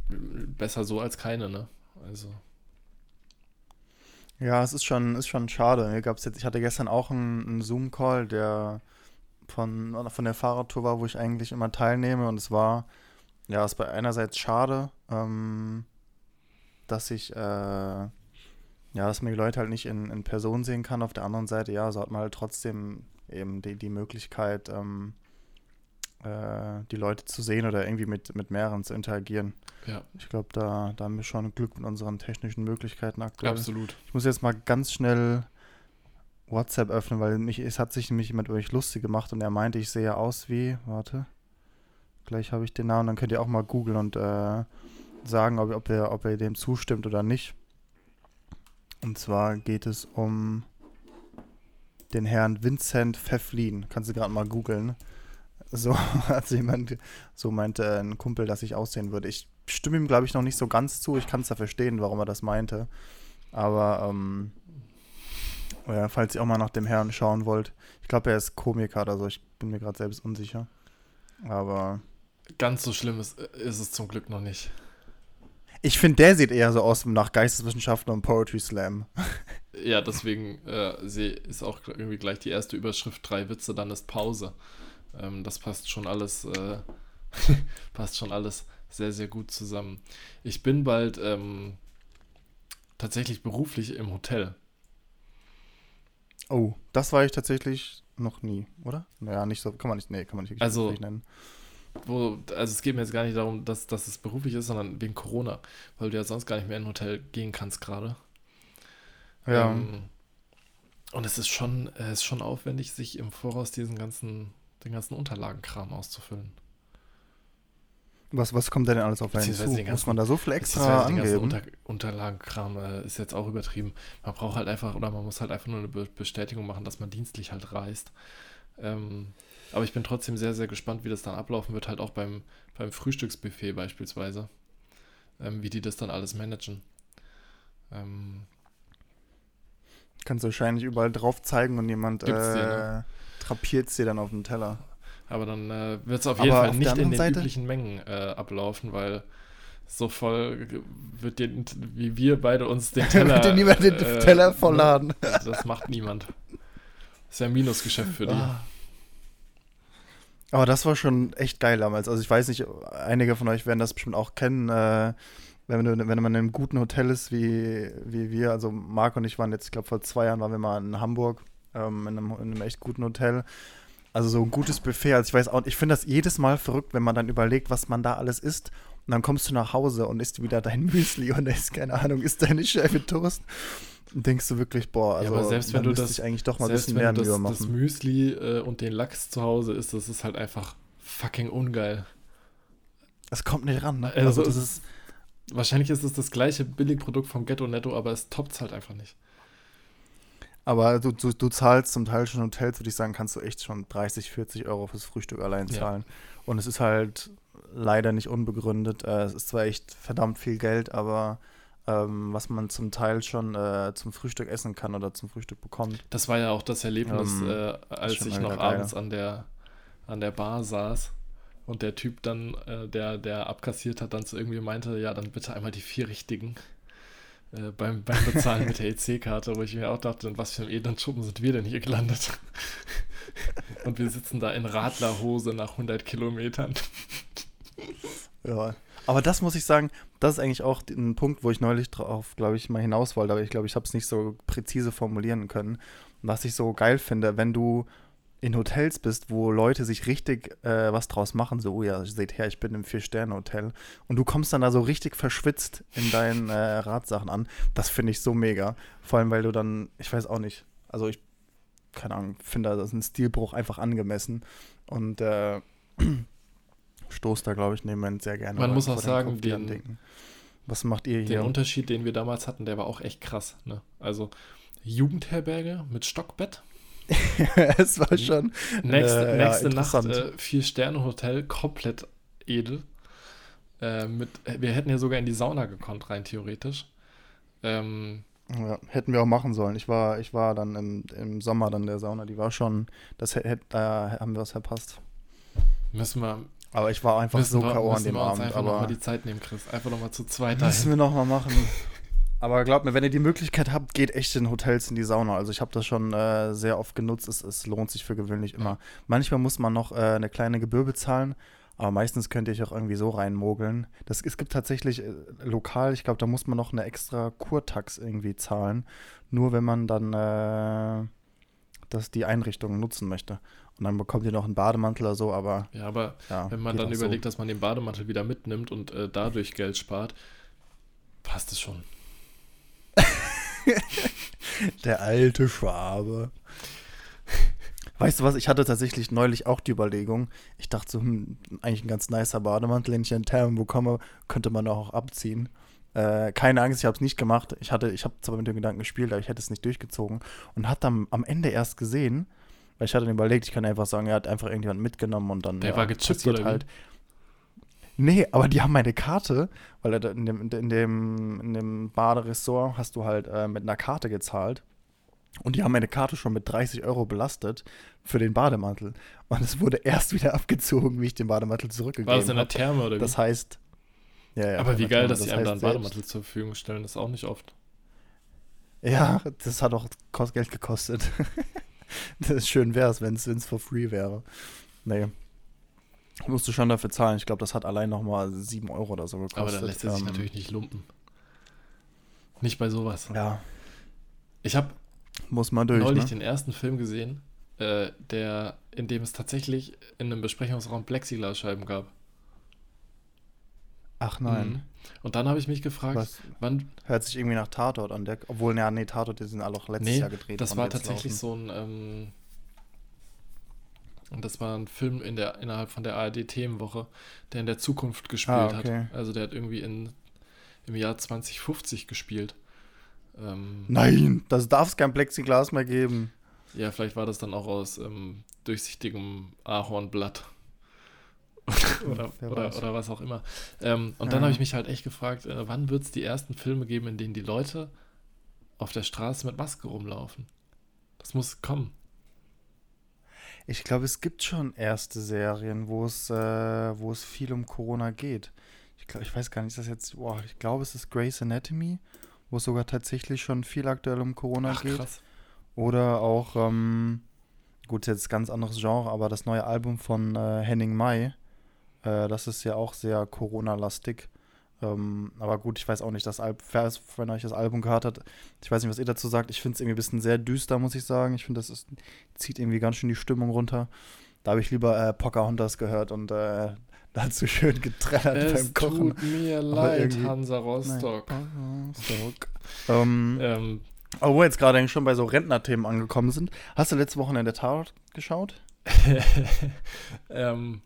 besser so als keine, ne? Also. Ja, es ist schon, ist schon schade. Mir gab's jetzt, ich hatte gestern auch einen, einen Zoom-Call, der von, von der Fahrradtour war, wo ich eigentlich immer teilnehme. Und es war, ja, es war einerseits schade, ähm, dass ich, äh, ja, dass man die Leute halt nicht in, in Person sehen kann. Auf der anderen Seite, ja, so hat man halt trotzdem eben die, die Möglichkeit, ähm, äh, die Leute zu sehen oder irgendwie mit, mit mehreren zu interagieren. Ja. Ich glaube, da, da haben wir schon Glück mit unseren technischen Möglichkeiten aktuell. Absolut. Ich muss jetzt mal ganz schnell WhatsApp öffnen, weil mich, es hat sich nämlich jemand über mich lustig gemacht und er meinte, ich sehe aus wie, warte, gleich habe ich den Namen, dann könnt ihr auch mal googeln und äh, sagen, ob, ob, ihr, ob ihr dem zustimmt oder nicht. Und zwar geht es um den Herrn Vincent Pfefflin. Kannst du gerade mal googeln. So [LAUGHS] hat jemand, so meinte ein Kumpel, dass ich aussehen würde. Ich stimme ihm, glaube ich, noch nicht so ganz zu. Ich kann es da verstehen, warum er das meinte. Aber, ähm, ja, falls ihr auch mal nach dem Herrn schauen wollt. Ich glaube, er ist Komiker oder so. Ich bin mir gerade selbst unsicher. Aber. Ganz so schlimm ist, ist es zum Glück noch nicht. Ich finde, der sieht eher so aus nach Geisteswissenschaften und Poetry Slam. Ja, deswegen äh, ist auch irgendwie gleich die erste Überschrift drei Witze, dann ist Pause. Ähm, das passt schon alles, äh, [LAUGHS] passt schon alles sehr, sehr gut zusammen. Ich bin bald ähm, tatsächlich beruflich im Hotel. Oh, das war ich tatsächlich noch nie, oder? Naja, nicht so, kann man nicht, nee, kann man nicht also, nennen. Wo, also es geht mir jetzt gar nicht darum, dass, dass es beruflich ist, sondern wegen Corona, weil du ja sonst gar nicht mehr in ein Hotel gehen kannst gerade. Ja. Ähm, und es ist schon, es ist schon aufwendig, sich im Voraus diesen ganzen, den ganzen Unterlagenkram auszufüllen. Was, was kommt denn alles auf einen zu? Muss man da so viel extra angeben? Unter, Unterlagenkram äh, ist jetzt auch übertrieben. Man braucht halt einfach, oder man muss halt einfach nur eine Be Bestätigung machen, dass man dienstlich halt reist. Ähm, aber ich bin trotzdem sehr, sehr gespannt, wie das dann ablaufen wird, halt auch beim, beim Frühstücksbuffet beispielsweise. Ähm, wie die das dann alles managen. Ähm, Kannst du wahrscheinlich überall drauf zeigen und jemand äh, ne? Trapiert es dir dann auf den Teller. Aber dann äh, wird es auf jeden Aber Fall nicht in den Seite? üblichen Mengen äh, ablaufen, weil so voll wird dir, wie wir beide uns den [LAUGHS] Teller. wird dir niemand den äh, Teller vollladen. das macht niemand. Das ist ja ein Minusgeschäft für dich. Ah. Aber das war schon echt geil damals. Also ich weiß nicht, einige von euch werden das bestimmt auch kennen. Äh, wenn, du, wenn man in einem guten Hotel ist, wie, wie wir, also Marc und ich waren jetzt, ich glaube vor zwei Jahren waren wir mal in Hamburg, ähm, in, einem, in einem echt guten Hotel. Also so ein gutes Buffet. Also ich weiß auch, ich finde das jedes Mal verrückt, wenn man dann überlegt, was man da alles isst. Und dann kommst du nach Hause und isst wieder dein [LAUGHS] Müsli und ist, keine Ahnung, isst deine Scheibe Toast. Und denkst du wirklich, boah, also ja, aber selbst wenn du das eigentlich doch mal ein bisschen mehr das, machen. das Müsli äh, und den Lachs zu Hause isst, das ist halt einfach fucking ungeil. Es kommt nicht ran, ne? Also, also das ist wahrscheinlich ist es das gleiche Billigprodukt vom Ghetto Netto, aber es toppt halt einfach nicht. Aber du, du, du, zahlst zum Teil schon Hotels, würde ich sagen, kannst du echt schon 30, 40 Euro fürs Frühstück allein zahlen. Ja. Und es ist halt leider nicht unbegründet. Äh, es ist zwar echt verdammt viel Geld, aber ähm, was man zum Teil schon äh, zum Frühstück essen kann oder zum Frühstück bekommt. Das war ja auch das Erlebnis, ähm, äh, als ich noch abends an der, an der Bar saß und der Typ dann, äh, der, der abkassiert hat, dann zu irgendwie meinte, ja, dann bitte einmal die vier richtigen äh, beim, beim Bezahlen mit der EC-Karte, wo ich mir auch dachte, in was für einem edlen Schuppen sind wir denn hier gelandet? [LAUGHS] und wir sitzen da in Radlerhose nach 100 Kilometern. ja, aber das muss ich sagen, das ist eigentlich auch ein Punkt, wo ich neulich drauf, glaube ich, mal hinaus wollte, aber ich glaube, ich habe es nicht so präzise formulieren können. Was ich so geil finde, wenn du in Hotels bist, wo Leute sich richtig äh, was draus machen, so, oh ja, seht her, ich bin im Vier-Sterne-Hotel und du kommst dann da so richtig verschwitzt in deinen äh, Radsachen an, das finde ich so mega. Vor allem, weil du dann, ich weiß auch nicht, also ich, keine Ahnung, finde das ist ein Stilbruch einfach angemessen und äh, [CLEARS THROAT] stoß da, glaube ich, neben sehr gerne. Man muss auch sagen, den, was macht ihr hier? Der Unterschied, den wir damals hatten, der war auch echt krass. Ne? Also Jugendherberge mit Stockbett [LAUGHS] es war schon. Nächste, äh, nächste ja, Nacht äh, Vier-Sterne-Hotel, komplett edel. Äh, mit, wir hätten ja sogar in die Sauna gekonnt, rein theoretisch. Ähm, ja, hätten wir auch machen sollen. Ich war, ich war dann im, im Sommer dann der Sauna, die war schon, das hätte, da haben wir was verpasst. Müssen wir. Aber ich war einfach so K.O. an dem Abend. Einfach nochmal die Zeit nehmen, Chris. Einfach nochmal zu zweit. [LAUGHS] Müssen wir nochmal machen. Aber glaubt mir, wenn ihr die Möglichkeit habt, geht echt in Hotels in die Sauna. Also ich habe das schon äh, sehr oft genutzt. Es, es, lohnt sich für gewöhnlich immer. Manchmal muss man noch äh, eine kleine Gebühr bezahlen, aber meistens könnt ihr euch auch irgendwie so reinmogeln. Das, es gibt tatsächlich äh, lokal, ich glaube, da muss man noch eine extra Kurtax irgendwie zahlen. Nur wenn man dann äh, das, die Einrichtung nutzen möchte. Und dann bekommt ihr noch einen Bademantel oder so, aber. Ja, aber ja, wenn man dann überlegt, so. dass man den Bademantel wieder mitnimmt und äh, dadurch Geld spart, passt es schon. [LAUGHS] Der alte Schwabe. Weißt du was, ich hatte tatsächlich neulich auch die Überlegung, ich dachte so, hm, eigentlich ein ganz nicer Bademantel, den ich in Thermen bekomme, könnte man auch abziehen. Äh, keine Angst, ich habe es nicht gemacht. Ich hatte, ich habe zwar mit dem Gedanken gespielt, aber ich hätte es nicht durchgezogen. Und hat dann am Ende erst gesehen, weil ich hatte dann überlegt, ich kann einfach sagen, er hat einfach irgendjemand mitgenommen und dann. Der ja, war gechippt oder halt. Nee, aber die haben meine Karte, weil in dem, in dem, in dem Baderessort hast du halt äh, mit einer Karte gezahlt. Und die haben meine Karte schon mit 30 Euro belastet für den Bademantel. Und es wurde erst wieder abgezogen, wie ich den Bademantel zurückgegeben habe. War das in der Therme oder wie? Das heißt. Ja, ja, Aber wie geil, dass das sie einem dann Bademantel zur Verfügung stellen, das ist auch nicht oft. Ja, das hat auch Geld gekostet. [LAUGHS] das ist schön wäre es, wenn es for free wäre. Nee. Musst du schon dafür zahlen. Ich glaube, das hat allein nochmal 7 Euro oder so gekostet. Aber da lässt es sich ähm, natürlich nicht lumpen. Nicht bei sowas. Ja. Ich habe muss man durch. Neulich ne? den ersten Film gesehen, äh, der, in dem es tatsächlich in einem Besprechungsraum Plexiglasscheiben gab. Ach nein. Mhm. Und dann habe ich mich gefragt, Was? wann. Hört sich irgendwie nach Tatort an, der, obwohl, ja, nee, Tatort, die sind alle auch letztes nee, Jahr gedreht. Das war tatsächlich laufen. so ein. Ähm, und das war ein Film in der, innerhalb von der ARD-Themenwoche, der in der Zukunft gespielt ah, okay. hat. Also der hat irgendwie in, im Jahr 2050 gespielt. Ähm, Nein, das darf es kein Plexiglas mehr geben. Ja, vielleicht war das dann auch aus ähm, durchsichtigem Ahornblatt. [LAUGHS] oder, oder, oder, was auch immer. Ähm, und ja. dann habe ich mich halt echt gefragt, äh, wann wird es die ersten Filme geben, in denen die Leute auf der Straße mit Maske rumlaufen? Das muss kommen. Ich glaube, es gibt schon erste Serien, wo es, äh, wo es viel um Corona geht. Ich, glaub, ich weiß gar nicht, ist das jetzt, boah, ich glaube, es ist Grey's Anatomy wo es sogar tatsächlich schon viel aktuell um Corona Ach, geht. Krass. Oder auch, ähm, gut, jetzt ganz anderes Genre, aber das neue Album von äh, Henning Mai, äh, das ist ja auch sehr Corona-lastig. Ähm, aber gut, ich weiß auch nicht, das Al wenn euch das Album gehört hat, ich weiß nicht, was ihr dazu sagt. Ich finde es irgendwie ein bisschen sehr düster, muss ich sagen. Ich finde, das ist, zieht irgendwie ganz schön die Stimmung runter. Da habe ich lieber äh, Pocahontas gehört und äh, [LAUGHS] dazu schön getrennert es beim Kochen. Tut mir leid, Hansa Rostock. Nein, Rostock. ähm, ähm, aber wo wir jetzt gerade eigentlich schon bei so Rentnerthemen angekommen sind, hast du letzte Woche in der Tat geschaut? [LAUGHS] ähm,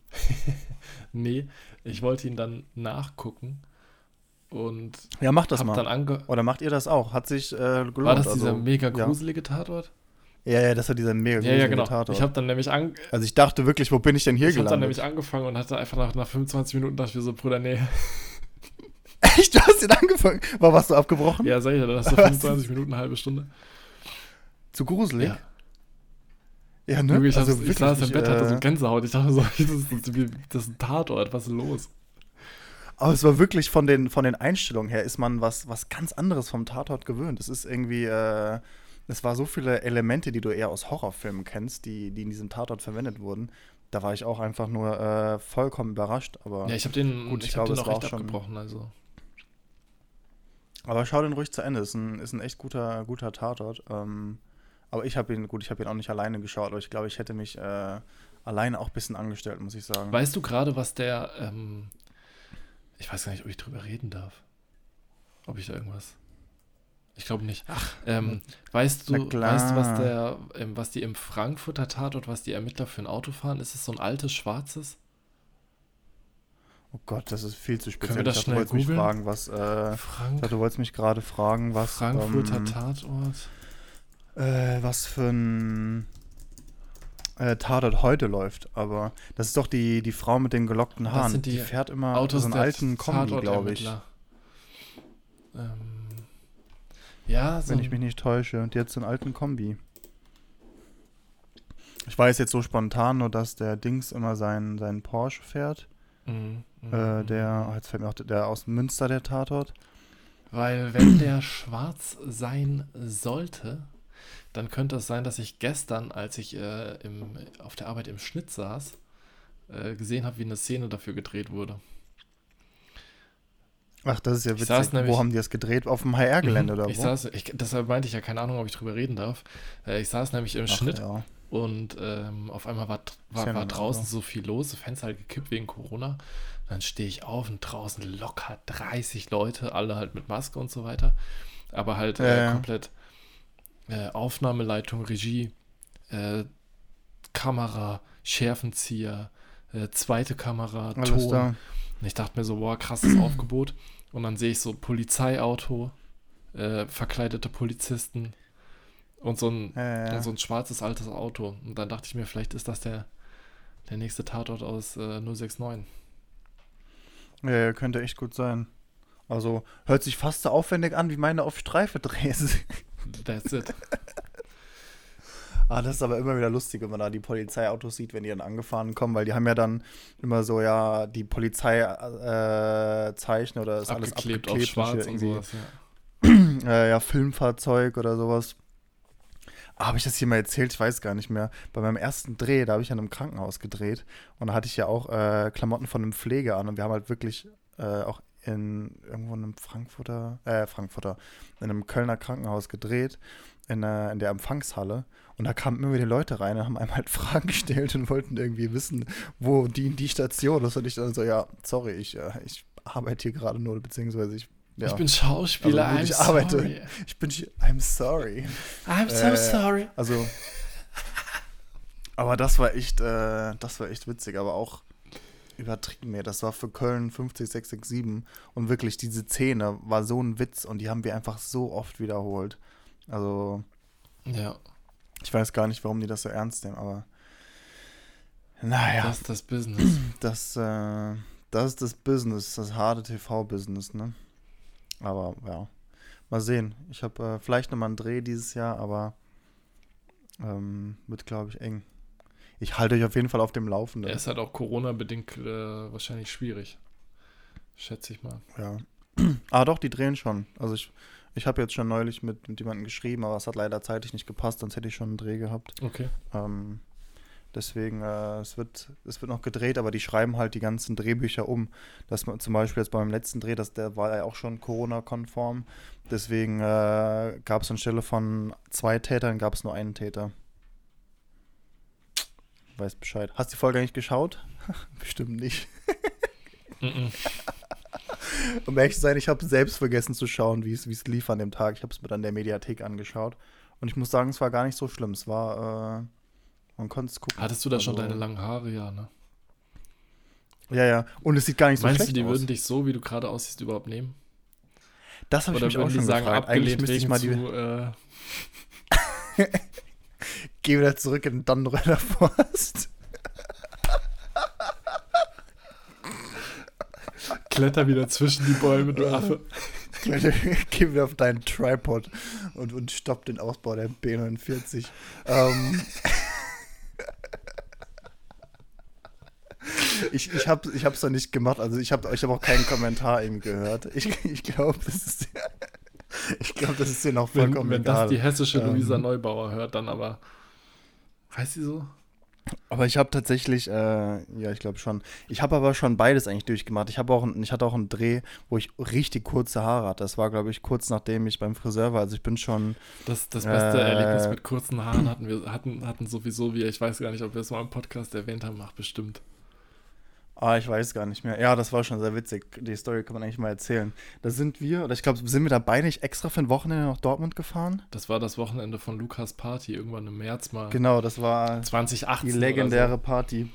[LAUGHS] nee, ich wollte ihn dann nachgucken und ja, mach das mal. Oder macht ihr das auch? Hat sich äh, gelohnt. War das dieser also, mega gruselige ja. Tatort? Ja, ja, das war dieser mega ja, ja, genau. Tatort. Ich habe dann nämlich an Also ich dachte wirklich, wo bin ich denn hier ich gelandet? Ich habe dann nämlich angefangen und hatte einfach nach, nach 25 Minuten dachte ich mir so, Bruder, nee. [LAUGHS] Echt? Du hast ihn angefangen? War warst du abgebrochen? Ja, sag ich ja, dann hast du [LAUGHS] 25 Minuten, eine halbe Stunde. Zu gruselig? Ja. Ja, ne? Ich, also ich saß im Bett, äh, hatte so Gänsehaut. Ich dachte so, [LAUGHS] das ist, das ist ein Tatort, was ist los? Aber es war wirklich von den, von den Einstellungen her, ist man was, was ganz anderes vom Tatort gewöhnt. Es ist irgendwie, äh, es war so viele Elemente, die du eher aus Horrorfilmen kennst, die, die in diesem Tatort verwendet wurden. Da war ich auch einfach nur äh, vollkommen überrascht. Aber ja, ich habe den, gut, ich, ich glaube, den auch recht abgebrochen. Also. Aber schau den ruhig zu Ende. Ist ein, ist ein echt guter, guter Tatort. Ähm, aber ich habe ihn, gut, ich habe ihn auch nicht alleine geschaut, aber ich glaube, ich hätte mich äh, alleine auch ein bisschen angestellt, muss ich sagen. Weißt du gerade, was der, ähm, ich weiß gar nicht, ob ich drüber reden darf. Ob ich da irgendwas. Ich glaube nicht. Ach, ähm, weißt du, weißt du, was der, ähm, was die im Frankfurter Tatort, was die Ermittler für ein Auto fahren? Ist es so ein altes schwarzes? Oh Gott, das ist viel zu speziell. Können wir das schnell dachte, du wolltest mich fragen, was. Äh, Frank dachte, du wolltest mich gerade fragen, was. Frankfurter ähm, Tatort. Äh, was für ein äh, Tatort heute läuft. Aber das ist doch die, die Frau mit den gelockten Haaren. Die, die, fährt immer Autos so einen alten Kombi, glaube ich. Ähm, ja, so Wenn ich mich nicht täusche. Und jetzt einen alten Kombi. Ich weiß jetzt so spontan nur, dass der Dings immer seinen, seinen Porsche fährt. Mhm, äh, der, oh, jetzt fällt mir auch der aus Münster, der Tatort. Weil wenn der schwarz sein sollte, dann könnte es sein, dass ich gestern, als ich äh, im, auf der Arbeit im Schnitt saß, äh, gesehen habe, wie eine Szene dafür gedreht wurde. Ach, das ist ja witzig. Nämlich, wo haben die das gedreht? Auf dem HR-Gelände mhm, oder ich wo? Saß, ich, deshalb meinte ich ja keine Ahnung, ob ich drüber reden darf. Äh, ich saß nämlich im Ach, Schnitt ja. und ähm, auf einmal war, war, war draußen so viel los, Fenster halt gekippt wegen Corona. Dann stehe ich auf und draußen locker 30 Leute, alle halt mit Maske und so weiter. Aber halt äh, ja. komplett äh, Aufnahmeleitung, Regie, äh, Kamera, Schärfenzieher, äh, zweite Kamera, Alles Ton. Da. Und ich dachte mir so, boah, krasses [CLEARS THROAT] Aufgebot. Und dann sehe ich so Polizeiauto, äh, verkleidete Polizisten und so ein, ja, ja. so ein schwarzes altes Auto. Und dann dachte ich mir, vielleicht ist das der, der nächste Tatort aus äh, 069. Ja, könnte echt gut sein. Also hört sich fast so aufwendig an wie meine auf Streife Drehs. That's it. [LAUGHS] Ah, das ist aber immer wieder lustig, wenn man da die Polizeiautos sieht, wenn die dann angefahren kommen, weil die haben ja dann immer so, ja, die Polizeizeichen äh, oder ist alles abgeklebt auf schwarz und sowas, ja. [CLEARS THROAT] äh, ja, Filmfahrzeug oder sowas. Ah, habe ich das hier mal erzählt? Ich weiß gar nicht mehr. Bei meinem ersten Dreh, da habe ich an einem Krankenhaus gedreht und da hatte ich ja auch äh, Klamotten von einem Pfleger an und wir haben halt wirklich äh, auch in irgendwo in einem Frankfurter, äh, Frankfurter, in einem Kölner Krankenhaus gedreht, in, äh, in der Empfangshalle. Und da kamen immer wieder Leute rein und haben einem halt [LAUGHS] Fragen gestellt und wollten irgendwie wissen, wo die die Station ist. Und ich dann so, ja, sorry, ich, äh, ich arbeite hier gerade nur, beziehungsweise ich ja. Ich bin Schauspieler, also, I'm ich sorry. arbeite. Ich bin, I'm sorry. I'm so äh, sorry. Also, aber das war echt, äh, das war echt witzig, aber auch übertrieben mir. Das war für Köln 50667 und wirklich diese Szene war so ein Witz und die haben wir einfach so oft wiederholt. Also, ja. Ich weiß gar nicht, warum die das so ernst nehmen, aber naja. Das ist das Business. [CLEARS THROAT] Das, äh, das ist das Business, das harte TV-Business, ne? Aber ja, mal sehen. Ich habe äh, vielleicht nochmal einen Dreh dieses Jahr, aber ähm, wird, glaube ich, eng. Ich halte euch auf jeden Fall auf dem Laufenden. Er ist halt auch Corona-bedingt äh, wahrscheinlich schwierig. Schätze ich mal. Ja. [CLEARS THROAT] ah, doch, die drehen schon. Also ich, ich habe jetzt schon neulich mit, mit jemandem geschrieben, aber es hat leider zeitlich nicht gepasst, sonst hätte ich schon einen Dreh gehabt. Okay. Ähm, deswegen, äh, es, wird, es wird noch gedreht, aber die schreiben halt die ganzen Drehbücher um. Dass man zum Beispiel jetzt beim letzten Dreh, das, der war ja auch schon Corona-konform. Deswegen äh, gab es anstelle von zwei Tätern, gab es nur einen Täter. Weiß Bescheid. Hast du die Folge eigentlich geschaut? [LAUGHS] Bestimmt nicht. mm -mm. um ehrlich zu sein, ich habe selbst vergessen zu schauen, wie es lief an dem Tag. Ich habe es mir dann der Mediathek angeschaut. Und ich muss sagen, es war gar nicht so schlimm. Es war, äh, man konnte es gucken. Hattest du da also, schon deine langen Haare, ja, ne? Ja, ja. Und es sieht gar nicht so Meinst schlecht aus. Meinst du, die würden dich so, wie du gerade aussiehst, überhaupt nehmen? Das habe ich mich auch schon sagen, gefragt. Eigentlich müsste ich mal die... Zu, äh [LAUGHS] Geh wieder zurück in den Dannenröder Forst. Kletter wieder zwischen die Bäume, du Affe. Kletter, [LAUGHS] geh wieder auf deinen Tripod und, und stopp den Ausbau der B49. Ähm, ich ich habe es ich noch nicht gemacht, also ich habe ich hab auch keinen Kommentar eben gehört. Ich, ich glaube, das ist [LAUGHS] ich glaube, das ist dir noch vollkommen wenn, wenn egal. Wenn das die hessische Luisa ähm, Neubauer hört, dann aber heißt sie so? Aber ich habe tatsächlich, äh, ja, ich glaube schon. Ich habe aber schon beides eigentlich durchgemacht. Ich habe auch, ich hatte auch einen Dreh, wo ich richtig kurze Haare hatte. Das war, glaube ich, kurz nachdem ich beim Friseur war. Also ich bin schon. Das, das beste äh, Erlebnis mit kurzen Haaren hatten wir, hatten, hatten sowieso wir. Ich weiß gar nicht, ob wir es mal im Podcast erwähnt haben. Ach, bestimmt. Ah, ich weiß gar nicht mehr. Ja, das war schon sehr witzig. Die Story kann man eigentlich mal erzählen. Da sind wir, oder ich glaube, sind wir da beide nicht extra für ein Wochenende nach Dortmund gefahren? Das war das Wochenende von Lukas Party, irgendwann im März mal. Genau, das war 2018 die legendäre so. Party.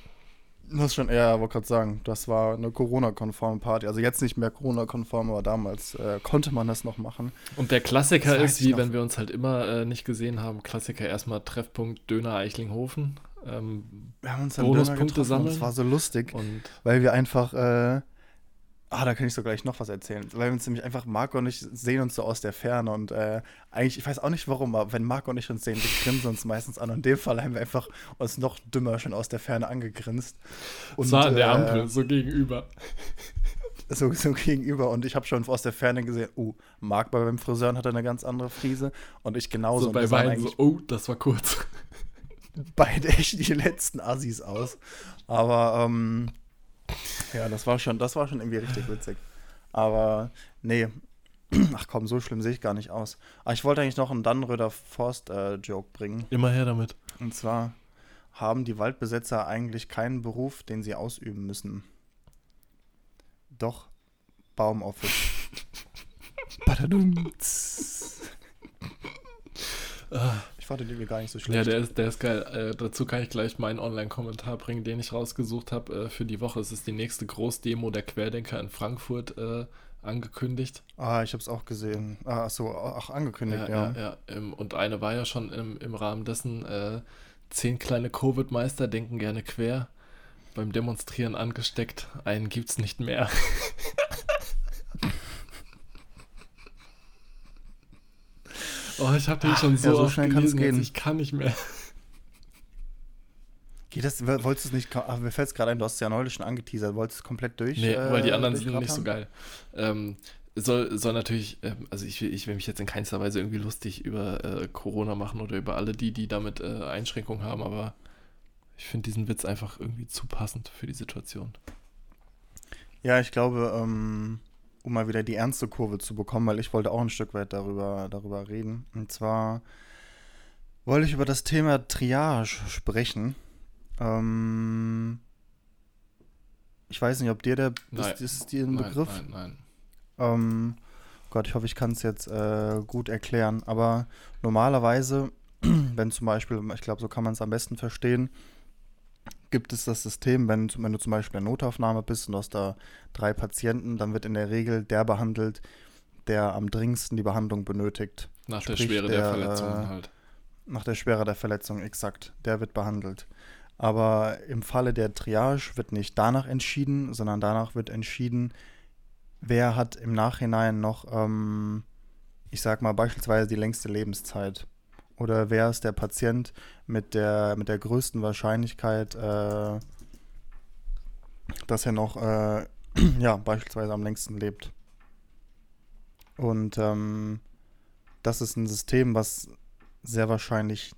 Das schon, ja, wollte gerade sagen, das war eine Corona-konforme Party. Also jetzt nicht mehr Corona-konform, aber damals äh, konnte man das noch machen. Und der Klassiker ist, wie wenn wir uns halt immer äh, nicht gesehen haben, Klassiker erstmal Treffpunkt Döner Eichlinghofen ähm, wir haben uns dann Bonuspunkte sammeln. Das war so lustig, und weil wir einfach, äh, ah, da kann ich so gleich noch was erzählen, weil wir uns nämlich einfach, Marco und ich sehen uns so aus der Ferne und äh, eigentlich, ich weiß auch nicht warum, aber wenn Marco und ich uns sehen, wir grinsen uns meistens an und in dem Fall haben wir einfach uns noch dümmer schon aus der Ferne angegrinst. Und, so an der äh, Ampel, so gegenüber. [LAUGHS] So, so, gegenüber und ich habe schon aus der Ferne gesehen, oh, Marc bei beim Friseur hat eine ganz andere Frise und ich genauso. So bei beiden so, oh, das war kurz beide echt die letzten Assis aus. Aber ähm, ja, das war schon, das war schon irgendwie richtig witzig. Aber nee, ach komm, so schlimm sehe ich gar nicht aus. Aber ich wollte eigentlich noch einen Dannröder Forst-Joke äh, bringen. Immer her damit. Und zwar haben die Waldbesetzer eigentlich keinen Beruf, den sie ausüben müssen. Doch, Baumoffice. Badadum. [LAUGHS] Ah fand den irgendwie gar nicht so schlecht. Ja, der ist, der ist geil. Äh, dazu kann ich gleich meinen Online-Kommentar bringen, den ich rausgesucht habe äh, für die Woche. Es ist die nächste Großdemo der Querdenker in Frankfurt äh, angekündigt. Ah, ich habe es auch gesehen. Ah, so, auch angekündigt, ja. Ja, ja. Und eine war ja schon im, im Rahmen dessen, äh, zehn kleine Covid-Meister denken gerne quer, beim Demonstrieren angesteckt, einen gibt's nicht mehr. [LAUGHS] oh, ich habe den schon so, ja, so schnell gelesen, gehen. ich kann nicht mehr. [LAUGHS] Geht das, wolltest du es nicht, ach, mir fällt es gerade ein, du hast es ja neulich schon angeteasert, wolltest du es komplett durch? Nee, äh, weil die anderen sind nicht so geil. Ähm, soll, soll natürlich, ähm, also ich will, ich will mich jetzt in keinster Weise irgendwie lustig über äh, Corona machen oder über alle die, die damit äh, Einschränkungen haben, aber ich finde diesen Witz einfach irgendwie zu passend für die Situation. Ja, ich glaube, ähm, um mal wieder die ernste Kurve zu bekommen, weil ich wollte auch ein Stück weit darüber, darüber reden. Und zwar wollte ich über das Thema Triage sprechen. Ähm, ich weiß nicht, ob dir der nein. ist, ist dir ein Begriff? Nein, nein, nein. Ähm, Gott, ich hoffe, ich kann es jetzt äh, gut erklären. Aber normalerweise, [CLEARS THROAT] wenn zum Beispiel, ich glaube, so kann man es am besten verstehen, gibt es das System, wenn, wenn du zum Beispiel in der Notaufnahme bist und du hast da drei Patienten, dann wird in der Regel der behandelt, der am dringendsten die Behandlung benötigt. Nach Sprich, der Schwere der, der Verletzung äh, halt. Nach der Schwere der Verletzung, exakt. Der wird behandelt. Aber im Falle der Triage wird nicht danach entschieden, sondern danach wird entschieden, wer hat im Nachhinein noch, ähm, ich sag mal beispielsweise die längste Lebenszeit. Oder wer ist der Patient mit der, mit der größten Wahrscheinlichkeit, äh, dass er noch, äh, [CLEARS THROAT] ja, beispielsweise am längsten lebt. Und ähm, das ist ein System, was sehr wahrscheinlich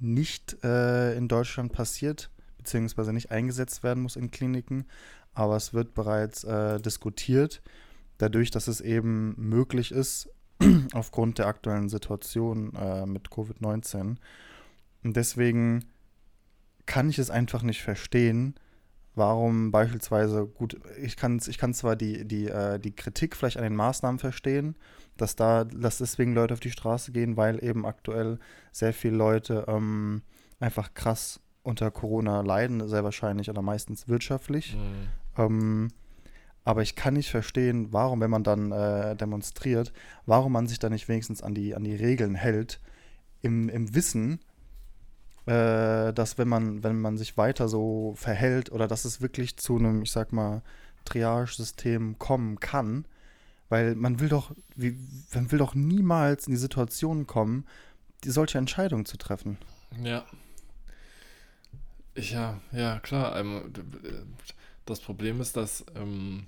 nicht äh, in Deutschland passiert, beziehungsweise nicht eingesetzt werden muss in Kliniken, aber es wird bereits äh, diskutiert, dadurch, dass es eben möglich ist, [CLEARS THROAT] aufgrund der aktuellen Situation äh, mit Covid-19. Und deswegen kann ich es einfach nicht verstehen, warum beispielsweise, gut, ich kann, ich kann zwar die, die, äh, die Kritik vielleicht an den Maßnahmen verstehen, dass da, dass deswegen Leute auf die Straße gehen, weil eben aktuell sehr viele Leute ähm, einfach krass unter Corona leiden, sehr wahrscheinlich oder meistens wirtschaftlich. Mhm. Ähm, aber ich kann nicht verstehen, warum, wenn man dann äh, demonstriert, warum man sich da nicht wenigstens an die, an die Regeln hält, im, im Wissen, äh, dass wenn man, wenn man sich weiter so verhält oder dass es wirklich zu einem, ich sag mal, Triage-System kommen kann, weil man will doch, wie, man will doch niemals in die Situation kommen, die solche Entscheidungen zu treffen. Ja. Ja, ja, klar. Ähm, das Problem ist, dass, ähm,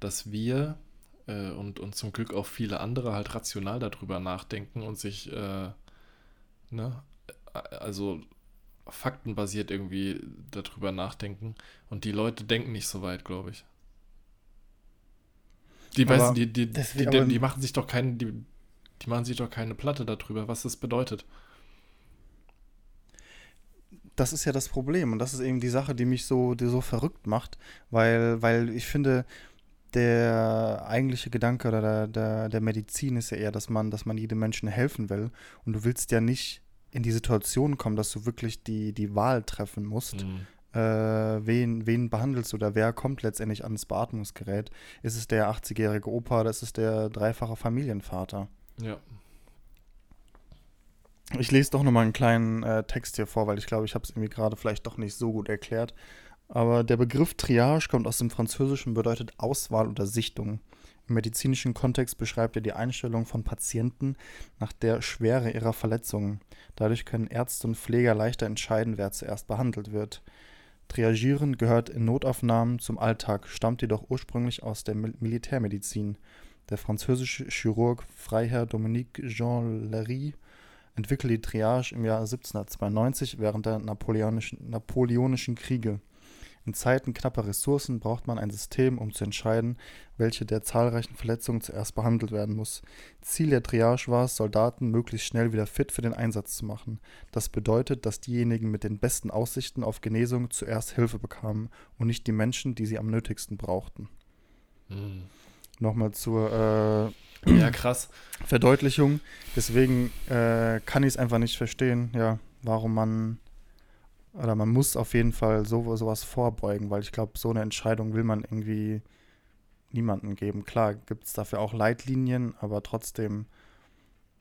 dass wir äh, und, und zum Glück auch viele andere halt rational darüber nachdenken und sich, äh, ne, also faktenbasiert irgendwie darüber nachdenken. Und die Leute denken nicht so weit, glaube ich. Die, weißt, die, die, die, die, die machen sich doch keine, die, die machen sich doch keine Platte darüber, was das bedeutet. Das ist ja das Problem und das ist eben die Sache, die mich so, die so verrückt macht, weil, weil ich finde, der eigentliche Gedanke oder der, der, der Medizin ist ja eher, dass man, dass man jedem Menschen helfen will und du willst ja nicht in die Situation kommen, dass du wirklich die, die Wahl treffen musst. Mhm äh, wen, wen behandelst du oder wer kommt letztendlich ans Beatmungsgerät? Ist es der 80-jährige Opa oder ist es der dreifache Familienvater? Ja. Ich lese doch nochmal einen kleinen äh, Text hier vor, weil ich glaube, ich habe es irgendwie gerade vielleicht doch nicht so gut erklärt. Aber der Begriff Triage kommt aus dem Französischen, bedeutet Auswahl oder Sichtung. Im medizinischen Kontext beschreibt er die Einstellung von Patienten nach der Schwere ihrer Verletzungen. Dadurch können Ärzte und Pfleger leichter entscheiden, wer zuerst behandelt wird. Triagieren gehört in Notaufnahmen zum Alltag, stammt jedoch ursprünglich aus der Militärmedizin. Der französische Chirurg Freiherr Dominique Jean Larry entwickelte die Triage im Jahr 1792 während der Napoleonischen, Napoleonischen Kriege. In Zeiten knapper Ressourcen braucht man ein System, um zu entscheiden, welche der zahlreichen Verletzungen zuerst behandelt werden muss. Ziel der Triage war es, Soldaten möglichst schnell wieder fit für den Einsatz zu machen. Das bedeutet, dass diejenigen mit den besten Aussichten auf Genesung zuerst Hilfe bekamen und nicht die Menschen, die sie am nötigsten brauchten. Mhm. Nochmal zur äh, ja, krass. Verdeutlichung. Deswegen äh, kann ich es einfach nicht verstehen, ja, warum man oder man muss auf jeden Fall so, sowas vorbeugen, weil ich glaube, so eine Entscheidung will man irgendwie, niemanden geben. Klar gibt es dafür auch Leitlinien, aber trotzdem,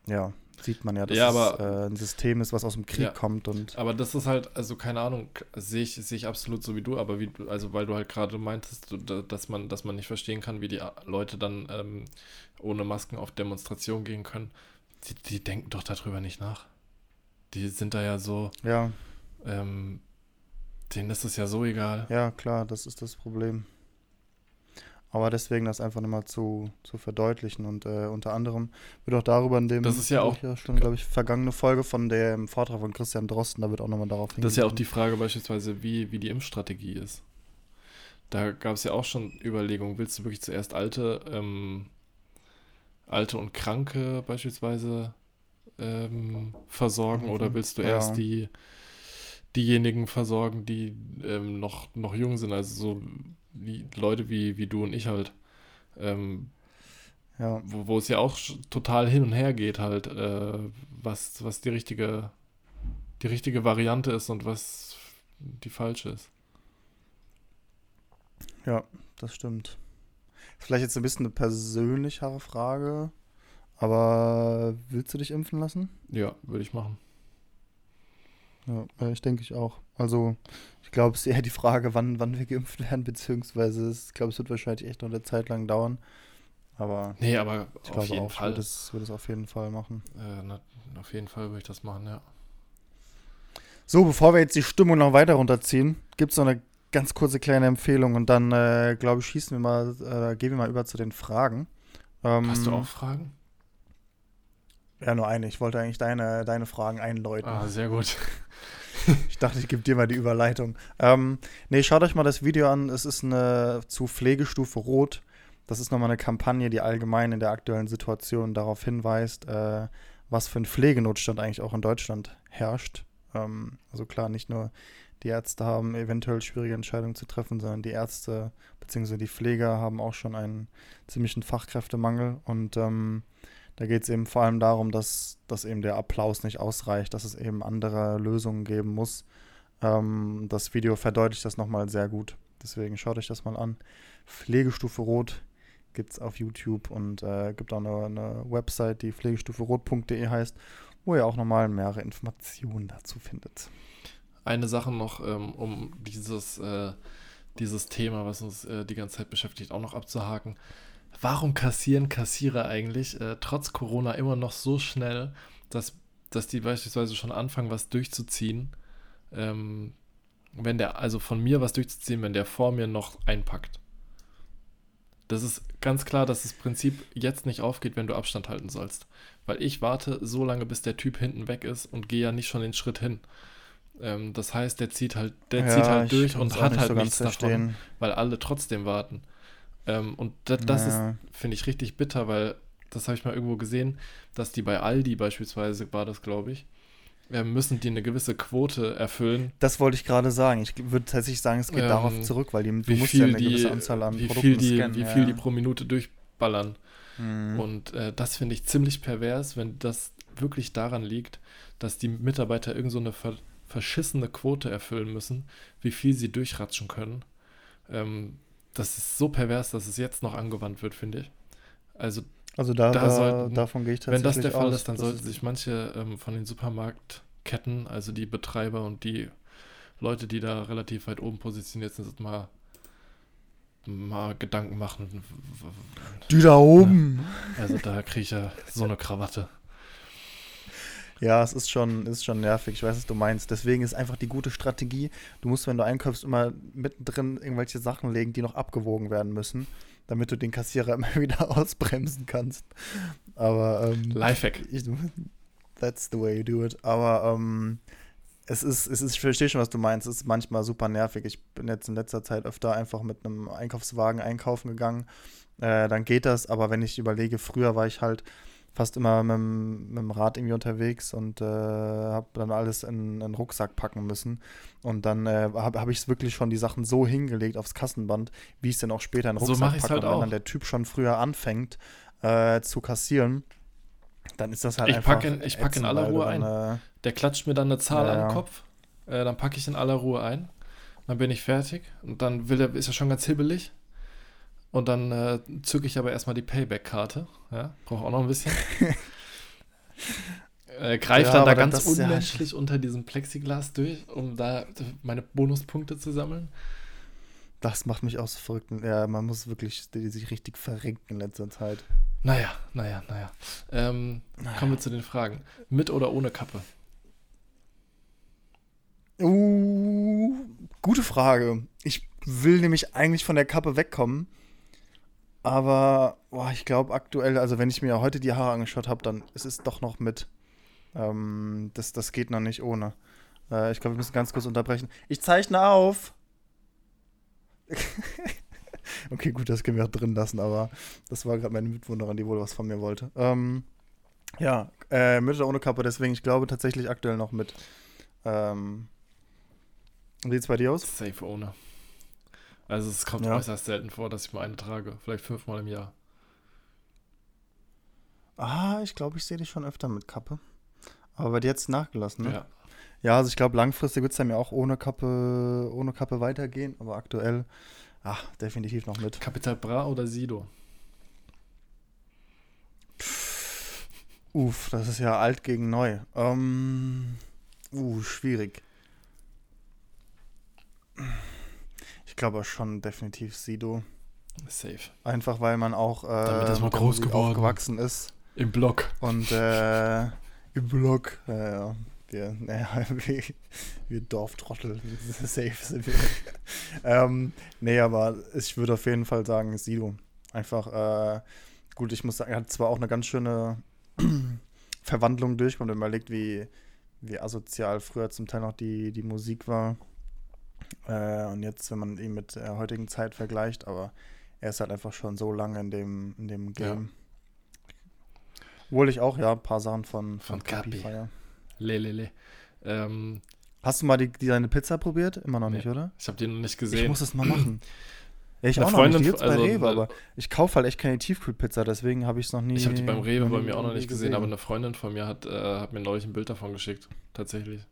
ja, sieht man ja, dass ja, aber, es äh, ein System ist, was aus dem Krieg ja, kommt. Und aber das ist halt, also keine Ahnung, sehe ich, seh ich absolut so wie du, aber wie, also weil du halt gerade meintest, dass man, dass man nicht verstehen kann, wie die Leute dann ähm, ohne Masken auf Demonstrationen gehen können. Die, die denken doch darüber nicht nach. Die sind da ja so. Ja. Ähm, denen ist es ja so egal. Ja, klar, das ist das Problem. Aber deswegen das einfach nochmal zu, zu verdeutlichen und äh, unter anderem wird auch darüber in dem, das ist ja auch ja schon, glaube ich, vergangene Folge von dem Vortrag von Christian Drosten, da wird auch nochmal darauf hingewiesen. Das ist ja auch die Frage beispielsweise, wie, wie die Impfstrategie ist. Da gab es ja auch schon Überlegungen, willst du wirklich zuerst alte, ähm, alte und Kranke beispielsweise ähm, versorgen mhm. oder willst du ja. erst die diejenigen versorgen, die ähm, noch, noch jung sind, also so wie Leute wie, wie du und ich halt. Ähm, ja. Wo, wo es ja auch total hin und her geht, halt, äh, was, was die richtige, die richtige Variante ist und was die falsche ist. Ja, das stimmt. Vielleicht jetzt ein bisschen eine persönlichere Frage, aber willst du dich impfen lassen? Ja, würde ich machen. Ja, ich denke ich auch. Also, ich glaube, es ist eher die Frage, wann, wann wir geimpft werden, beziehungsweise ich glaube, es wird wahrscheinlich echt noch eine Zeit lang dauern. Aber, nee, aber ich auf jeden auch, Fall. Würde es, würde es auf jeden Fall machen. Äh, na, auf jeden Fall würde ich das machen, ja. So, bevor wir jetzt die Stimmung noch weiter runterziehen, gibt es noch eine ganz kurze kleine Empfehlung und dann, äh, glaube ich, schießen wir mal, äh, gehen wir mal über zu den Fragen. Ähm, Hast du auch Fragen? Ja, nur eine. Ich wollte eigentlich deine, deine Fragen einläuten. Ah, sehr gut. [LAUGHS] ich dachte, ich gebe dir mal die Überleitung. Ähm, nee, schaut euch mal das Video an. Es ist eine zu Pflegestufe Rot. Das ist nochmal eine Kampagne, die allgemein in der aktuellen Situation darauf hinweist, äh, was für ein Pflegenotstand eigentlich auch in Deutschland herrscht. Ähm, also klar, nicht nur die Ärzte haben eventuell schwierige Entscheidungen zu treffen, sondern die Ärzte bzw. die Pfleger haben auch schon einen ziemlichen Fachkräftemangel und ähm, da geht es eben vor allem darum, dass, dass eben der Applaus nicht ausreicht, dass es eben andere Lösungen geben muss. Ähm, das Video verdeutlicht das nochmal sehr gut. Deswegen schaut euch das mal an. Pflegestufe Rot gibt es auf YouTube und äh, gibt auch eine, eine Website, die pflegestuferot.de heißt, wo ihr auch nochmal mehrere Informationen dazu findet. Eine Sache noch, ähm, um dieses, äh, dieses Thema, was uns äh, die ganze Zeit beschäftigt, auch noch abzuhaken warum kassieren Kassierer eigentlich äh, trotz Corona immer noch so schnell, dass, dass die beispielsweise schon anfangen, was durchzuziehen, ähm, wenn der, also von mir was durchzuziehen, wenn der vor mir noch einpackt. Das ist ganz klar, dass das Prinzip jetzt nicht aufgeht, wenn du Abstand halten sollst. Weil ich warte so lange, bis der Typ hinten weg ist und gehe ja nicht schon den Schritt hin. Ähm, das heißt, der zieht halt, der ja, zieht halt durch und hat halt so nichts davon, weil alle trotzdem warten. Ähm, und das, das ja. ist, finde ich, richtig bitter, weil das habe ich mal irgendwo gesehen, dass die bei Aldi beispielsweise, war das, glaube ich, äh, müssen die eine gewisse Quote erfüllen. Das wollte ich gerade sagen. Ich würde tatsächlich sagen, es geht ähm, darauf zurück, weil die, du musst ja eine die, gewisse Anzahl an wie Produkten viel die, scannen. Wie ja. viel die pro Minute durchballern. Mhm. Und äh, das finde ich ziemlich pervers, wenn das wirklich daran liegt, dass die Mitarbeiter irgend so eine ver verschissene Quote erfüllen müssen, wie viel sie durchratschen können. Ähm, das ist so pervers, dass es jetzt noch angewandt wird, finde ich. Also, also da, da sollten, davon gehe ich tatsächlich Wenn das der Fall aus, ist, dann sollten sich manche ähm, von den Supermarktketten, also die Betreiber und die Leute, die da relativ weit oben positioniert sind, mal, mal Gedanken machen. Die da oben. Ja, also da kriege ich ja so eine Krawatte. Ja, es ist schon, ist schon nervig. Ich weiß, was du meinst. Deswegen ist einfach die gute Strategie, du musst, wenn du einkaufst, immer mittendrin irgendwelche Sachen legen, die noch abgewogen werden müssen, damit du den Kassierer [LAUGHS] immer wieder ausbremsen kannst. Aber ähm, Lifehack. Ich, that's the way you do it. Aber ähm, es ist, es ist, ich verstehe schon, was du meinst. Es ist manchmal super nervig. Ich bin jetzt in letzter Zeit öfter einfach mit einem Einkaufswagen einkaufen gegangen. Äh, dann geht das, aber wenn ich überlege, früher war ich halt fast immer mit, mit dem Rad irgendwie unterwegs und äh, habe dann alles in, in einen Rucksack packen müssen. Und dann äh, habe hab ich es wirklich schon die Sachen so hingelegt aufs Kassenband, wie ich es dann auch später in den Rucksack so packe. Halt und wenn dann der Typ schon früher anfängt äh, zu kassieren, dann ist das halt ich einfach. Pack in, ich packe in aller Ruhe ein. Äh, der klatscht mir dann eine Zahl ja, an den Kopf. Äh, dann packe ich in aller Ruhe ein. Dann bin ich fertig. Und dann will er, ist er schon ganz hibbelig. Und dann äh, zücke ich aber erstmal die Payback-Karte. Ja, brauche auch noch ein bisschen. [LAUGHS] äh, Greife ja, dann da ganz unmenschlich ja. unter diesem Plexiglas durch, um da meine Bonuspunkte zu sammeln. Das macht mich auch so verrückt. Ja, man muss wirklich sich richtig verrenken in letzter Zeit. Naja, naja, naja. Ähm, naja. Kommen wir zu den Fragen. Mit oder ohne Kappe? Uh, gute Frage. Ich will nämlich eigentlich von der Kappe wegkommen. Aber boah, ich glaube aktuell, also wenn ich mir heute die Haare angeschaut habe, dann ist es doch noch mit. Ähm, das, das geht noch nicht ohne. Äh, ich glaube, wir müssen ganz kurz unterbrechen. Ich zeichne auf. [LAUGHS] okay, gut, das können wir auch drin lassen, aber das war gerade meine Mitwohnerin, die wohl was von mir wollte. Ähm, ja, äh, mit ohne Kappe, deswegen, ich glaube tatsächlich aktuell noch mit. Ähm, wie sieht's bei dir aus? Safe ohne. Also es kommt ja. äußerst selten vor, dass ich mal eine trage. Vielleicht fünfmal im Jahr. Ah, ich glaube, ich sehe dich schon öfter mit Kappe. Aber dir jetzt nachgelassen, ne? Ja. Ja, also ich glaube, langfristig wird es dann ja auch ohne Kappe, ohne Kappe weitergehen, aber aktuell, ach, definitiv noch mit. Capital Bra oder Sido? Uff, das ist ja alt gegen neu. Ähm, uh, schwierig. Ich glaube schon definitiv Sido. Safe. Einfach weil man auch äh, Damit ist man groß geworden. aufgewachsen ist. Im Block. Und äh, im Block. Ja, ja. Wir, naja, [LAUGHS] wir, wir Dorftrottel. [LAUGHS] Safe sind wir. ähm, nee, aber ich würde auf jeden Fall sagen, Sido. Einfach, äh, gut, ich muss sagen, er hat zwar auch eine ganz schöne [CLEARS THROAT] Verwandlung durch, wenn man überlegt, wie, wie asozial früher zum Teil noch die, die Musik war. Äh, und jetzt, wenn man ihn mit der heutigen Zeit vergleicht, aber er ist halt einfach schon so lange in dem, in dem Game. Ja. Obwohl ich auch, ja, ein paar Sachen von, von, von Kapi feier. Le, le, le. Ähm, Hast du mal die, die deine Pizza probiert? Immer noch nee, nicht, oder? Ich habe die noch nicht gesehen. Ich muss es mal machen. [CLEARS THROAT] Ja, ich eine auch Freundin, noch nicht. Jetzt also, bei Rewe, aber ich kaufe halt echt keine Tiefkühlpizza, deswegen habe ich es noch nie. Ich habe die beim Rewe bei mir auch noch nicht gesehen, gesehen, aber eine Freundin von mir hat, äh, hat mir neulich ein Bild davon geschickt. Tatsächlich.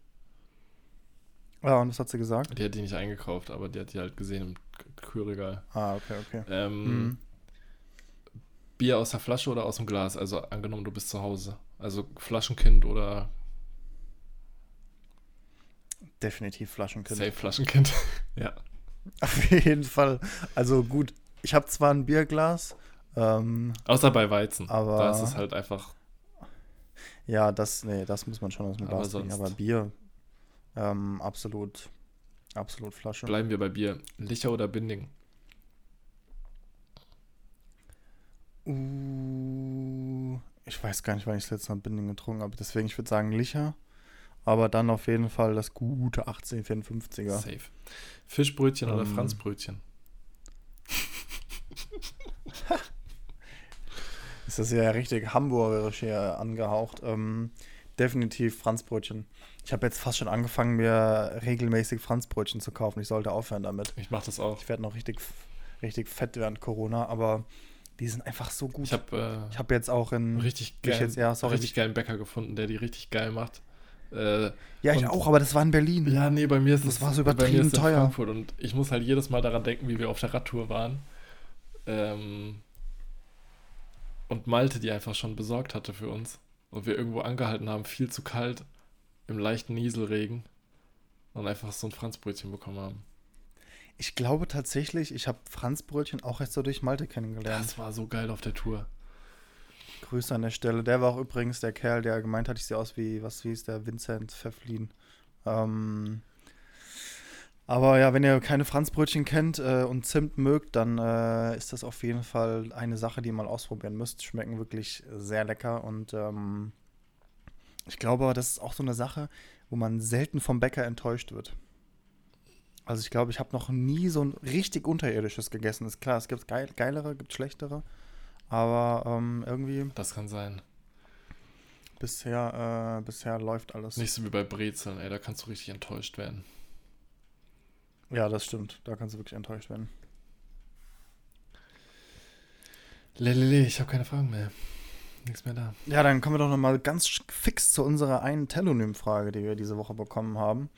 Ja, und was hat sie gesagt? Die hat die nicht eingekauft, aber die hat die halt gesehen im Kühlregal. Ah, okay, okay. Ähm, mhm. Bier aus der Flasche oder aus dem Glas? Also angenommen, du bist zu Hause. Also Flaschenkind oder. Definitiv Flaschenkind. Safe Flaschenkind, [LAUGHS] ja. Auf jeden Fall. Also gut, ich habe zwar ein Bierglas. Ähm, Außer bei Weizen. Aber. Da ist es halt einfach. Ja, das, nee, das muss man schon aus dem Glas trinken. Aber Bier, ähm, absolut, absolut Flasche. Bleiben wir bei Bier. Licher oder Binding? Uh, ich weiß gar nicht, wann ich das letzte Mal Binding getrunken habe. Deswegen, ich würde sagen Licher. Aber dann auf jeden Fall das gute 1854er. Safe. Fischbrötchen um, oder ähm. Franzbrötchen? [LAUGHS] ist das ja richtig hamburgerisch hier angehaucht. Ähm, definitiv Franzbrötchen. Ich habe jetzt fast schon angefangen, mir regelmäßig Franzbrötchen zu kaufen. Ich sollte aufhören damit. Ich mache das auch. Ich werde noch richtig, richtig fett während Corona, aber die sind einfach so gut. Ich habe äh, hab jetzt auch in richtig, geil, jetzt, ja, richtig geilen Bäcker gefunden, der die richtig geil macht. Äh, ja, ich auch, aber das war in Berlin. Ja, nee, bei mir ist das, das war so übertrieben teuer. Frankfurt und ich muss halt jedes Mal daran denken, wie wir auf der Radtour waren. Ähm, und Malte die einfach schon besorgt hatte für uns. Und wir irgendwo angehalten haben, viel zu kalt im leichten Nieselregen und einfach so ein Franzbrötchen bekommen haben. Ich glaube tatsächlich, ich habe Franzbrötchen auch erst so durch Malte kennengelernt. Das war so geil auf der Tour. Grüße an der Stelle. Der war auch übrigens der Kerl, der gemeint hat, ich sehe aus wie, was wie ist der, Vincent Pfefflin. Ähm, aber ja, wenn ihr keine Franzbrötchen kennt äh, und Zimt mögt, dann äh, ist das auf jeden Fall eine Sache, die ihr mal ausprobieren müsst. Schmecken wirklich sehr lecker und ähm, ich glaube, das ist auch so eine Sache, wo man selten vom Bäcker enttäuscht wird. Also ich glaube, ich habe noch nie so ein richtig unterirdisches gegessen. Ist klar, es gibt geil, geilere, gibt schlechtere, aber ähm, irgendwie. Das kann sein. Bisher, äh, bisher läuft alles. Nicht so wie bei Brezeln, ey, da kannst du richtig enttäuscht werden. Ja, das stimmt. Da kannst du wirklich enttäuscht werden. Lelele, ich habe keine Fragen mehr. Nichts mehr da. Ja, dann kommen wir doch nochmal ganz fix zu unserer einen Telonym-Frage, die wir diese Woche bekommen haben.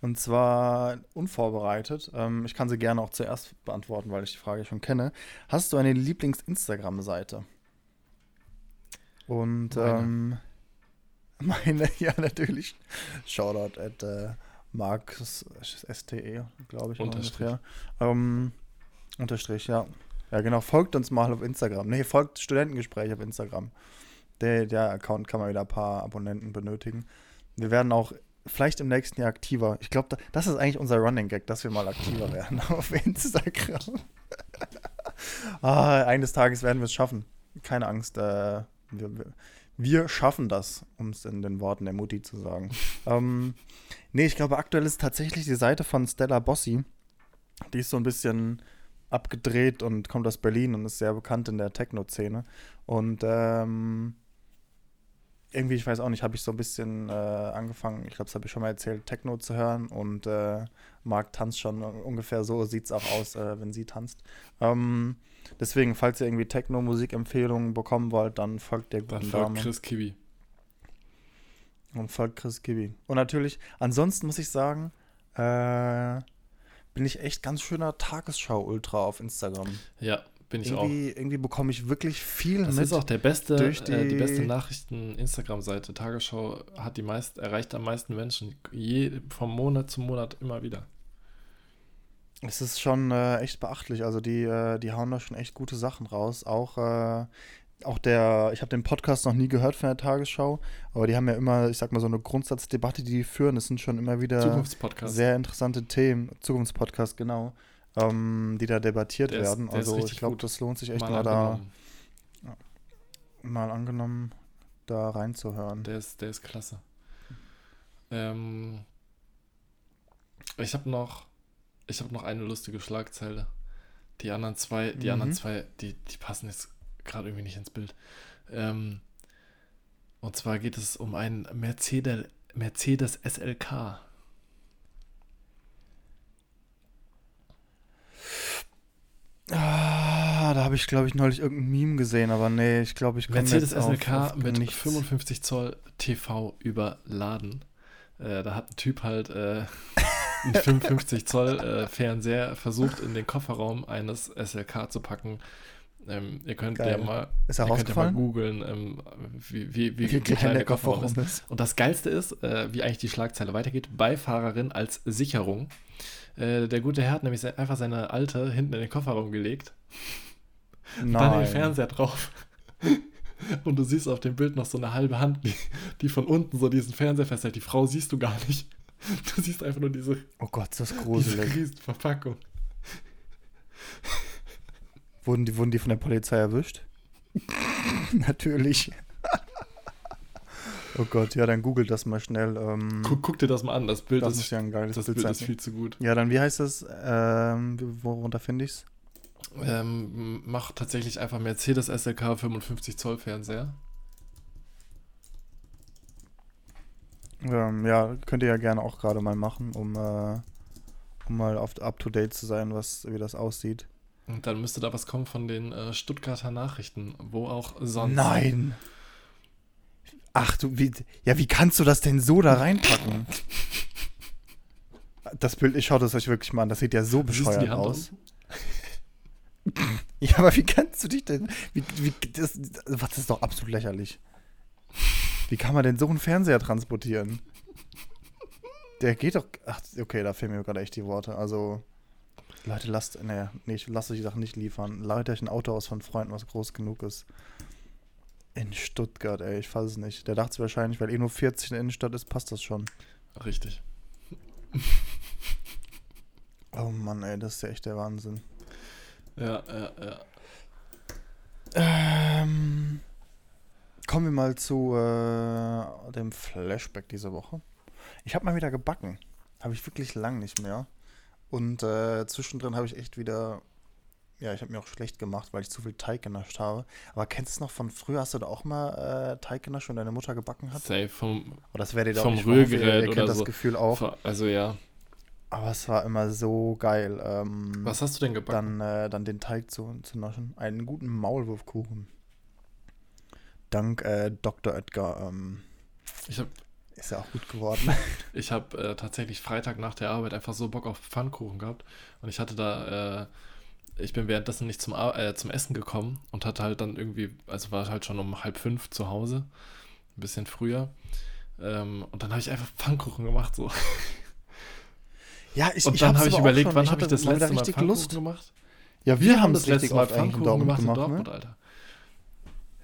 Und zwar unvorbereitet. Ähm, ich kann sie gerne auch zuerst beantworten, weil ich die Frage schon kenne. Hast du eine Lieblings-Instagram-Seite? Und meine. Ähm, [LAUGHS] meine, ja, natürlich. Shoutout at äh, Markus STE, glaube ich. Unterstrich. Ähm, Unterstrich, ja. Ja, genau. Folgt uns mal auf Instagram. Nee, folgt Studentengespräch auf Instagram. Der, der Account kann man wieder ein paar Abonnenten benötigen. Wir werden auch vielleicht im nächsten Jahr aktiver. Ich glaube, das ist eigentlich unser Running Gag, dass wir mal aktiver [LAUGHS] werden auf Instagram. [LAUGHS] ah, eines Tages werden wir es schaffen. Keine Angst. Äh, wir, wir, wir, schaffen das, um es in den Worten der Mutti zu sagen. [LAUGHS] ähm, nee, ich glaube, aktuell ist tatsächlich die Seite von Stella Bossi. Die ist so ein bisschen abgedreht und kommt aus Berlin und ist sehr bekannt in der Techno-Szene. Und ähm, irgendwie, ich weiß auch nicht, habe ich so ein bisschen äh, angefangen, ich glaube, das habe ich schon mal erzählt, Techno zu hören und äh, Marc tanzt schon ungefähr so, sieht es auch aus, äh, wenn sie tanzt. Ähm, deswegen, falls ihr irgendwie Techno-Musikempfehlungen bekommen wollt, dann folgt der guten dann folgt Dame. Chris Kiwi. Und folgt Chris Kiwi. Und natürlich, ansonsten muss ich sagen, äh, bin ich echt ganz schöner Tagesschau-Ultra auf Instagram. Ja, bin ich irgendwie, auch. Irgendwie bekomme ich wirklich viel das mit. Das ist auch der beste, durch die, äh, die beste Nachrichten-Instagram-Seite. Tagesschau hat die meist, erreicht am meisten Menschen. Je, vom Monat zu Monat immer wieder. Es ist schon äh, echt beachtlich. Also die, äh, die hauen da schon echt gute Sachen raus. Auch, äh, auch der, ich habe den Podcast noch nie gehört von der Tagesschau, aber die haben ja immer, ich sag mal, so eine Grundsatzdebatte, die die führen. Das sind schon immer wieder sehr interessante Themen. Zukunftspodcast, genau ähm, die da debattiert der werden. Ist, also ich glaube, das lohnt sich echt mal, mal da ja, mal angenommen, da reinzuhören. Der ist, der ist klasse. Ähm, ich habe noch, ich habe noch eine lustige Schlagzeile. Die anderen zwei, die mhm. anderen zwei, die, die passen jetzt gerade irgendwie nicht ins Bild. Ähm, und zwar geht es um einen Mercedes, Mercedes SLK. Ah, da habe ich, glaube ich, neulich irgendein Meme gesehen, aber nee, ich glaube, ich komme Mercedes jetzt SLK auf, auf mit nichts. 55 Zoll TV überladen. Äh, da hat ein Typ halt äh, [LAUGHS] einen 55 Zoll äh, Fernseher versucht, in den Kofferraum eines SLK zu packen. Ähm, ihr könnt Geil. ja mal, ist ihr könnt ja mal googeln, ähm, wie, wie, wie, wie, klein der Kofferraum ist. ist. Und das Geilste ist, äh, wie eigentlich die Schlagzeile weitergeht, Beifahrerin als Sicherung. Äh, der gute Herr hat nämlich einfach seine alte hinten in den Kofferraum gelegt. Nein. Dann den Fernseher drauf. [LAUGHS] Und du siehst auf dem Bild noch so eine halbe Hand, die, die von unten so diesen Fernseher festhält. Die Frau siehst du gar nicht. Du siehst einfach nur diese. Oh Gott, das ist gruselig. Diese riesen Verpackung. Wurden die, wurden die von der Polizei erwischt? [LAUGHS] Natürlich. Oh Gott, ja, dann googelt das mal schnell. Ähm, guck, guck, dir das mal an, das Bild das ist, ist ja ein geiles das Bild. Das Bild ist viel zu gut. Ja, dann wie heißt das? Ähm, worunter finde ich es? Ähm, mach tatsächlich einfach Mercedes SLK 55 Zoll Fernseher. Ähm, ja, könnt ihr ja gerne auch gerade mal machen, um, äh, um mal auf up to date zu sein, was wie das aussieht. Und dann müsste da was kommen von den äh, Stuttgarter Nachrichten, wo auch sonst. Nein! Ach du, wie, ja, wie kannst du das denn so da reinpacken? Das Bild, ich schaue das euch wirklich mal an, das sieht ja so bescheuert aus. [LAUGHS] ja, aber wie kannst du dich denn, wie, wie, das, das ist doch absolut lächerlich. Wie kann man denn so einen Fernseher transportieren? Der geht doch, ach, okay, da fehlen mir gerade echt die Worte, also... Leute, lasst, nee, nee, ich lasse euch die Sachen nicht liefern. Leitet euch ein Auto aus von Freunden, was groß genug ist. In Stuttgart, ey, ich fasse es nicht. Der dachte wahrscheinlich, weil eh nur 40 in der Innenstadt ist, passt das schon. Richtig. oh Mann, ey, das ist ja echt der Wahnsinn. Ja, ja, ja. Ähm, kommen wir mal zu äh, dem Flashback dieser Woche. Ich habe mal wieder gebacken. Habe ich wirklich lang nicht mehr. Und äh, zwischendrin habe ich echt wieder ja, ich habe mir auch schlecht gemacht, weil ich zu viel Teig genascht habe. Aber kennst du es noch von früher? Hast du da auch mal äh, Teig genascht und deine Mutter gebacken hat? Safe vom, oh, das dir vom Rührgerät ihr, ihr oder das so. Gefühl auch. Also ja. Aber es war immer so geil. Ähm, Was hast du denn gebacken? Dann, äh, dann den Teig zu, zu naschen. Einen guten Maulwurfkuchen. Dank äh, Dr. Edgar. Ähm, habe Ist ja auch gut geworden. [LAUGHS] ich habe äh, tatsächlich Freitag nach der Arbeit einfach so Bock auf Pfannkuchen gehabt. Und ich hatte da, äh, ich bin währenddessen nicht zum, äh, zum Essen gekommen und hatte halt dann irgendwie, also war halt schon um halb fünf zu Hause. Ein bisschen früher. Ähm, und dann habe ich einfach Pfannkuchen gemacht, so. [LAUGHS] Ja, ich, und dann habe ich überlegt, wann habe ich das letzte Mal richtig Pfannkuchen Lust gemacht? Ja, wir, wir haben das letzte Mal Pfannkuchen gemacht, gemacht in Dortmund, ne? Alter.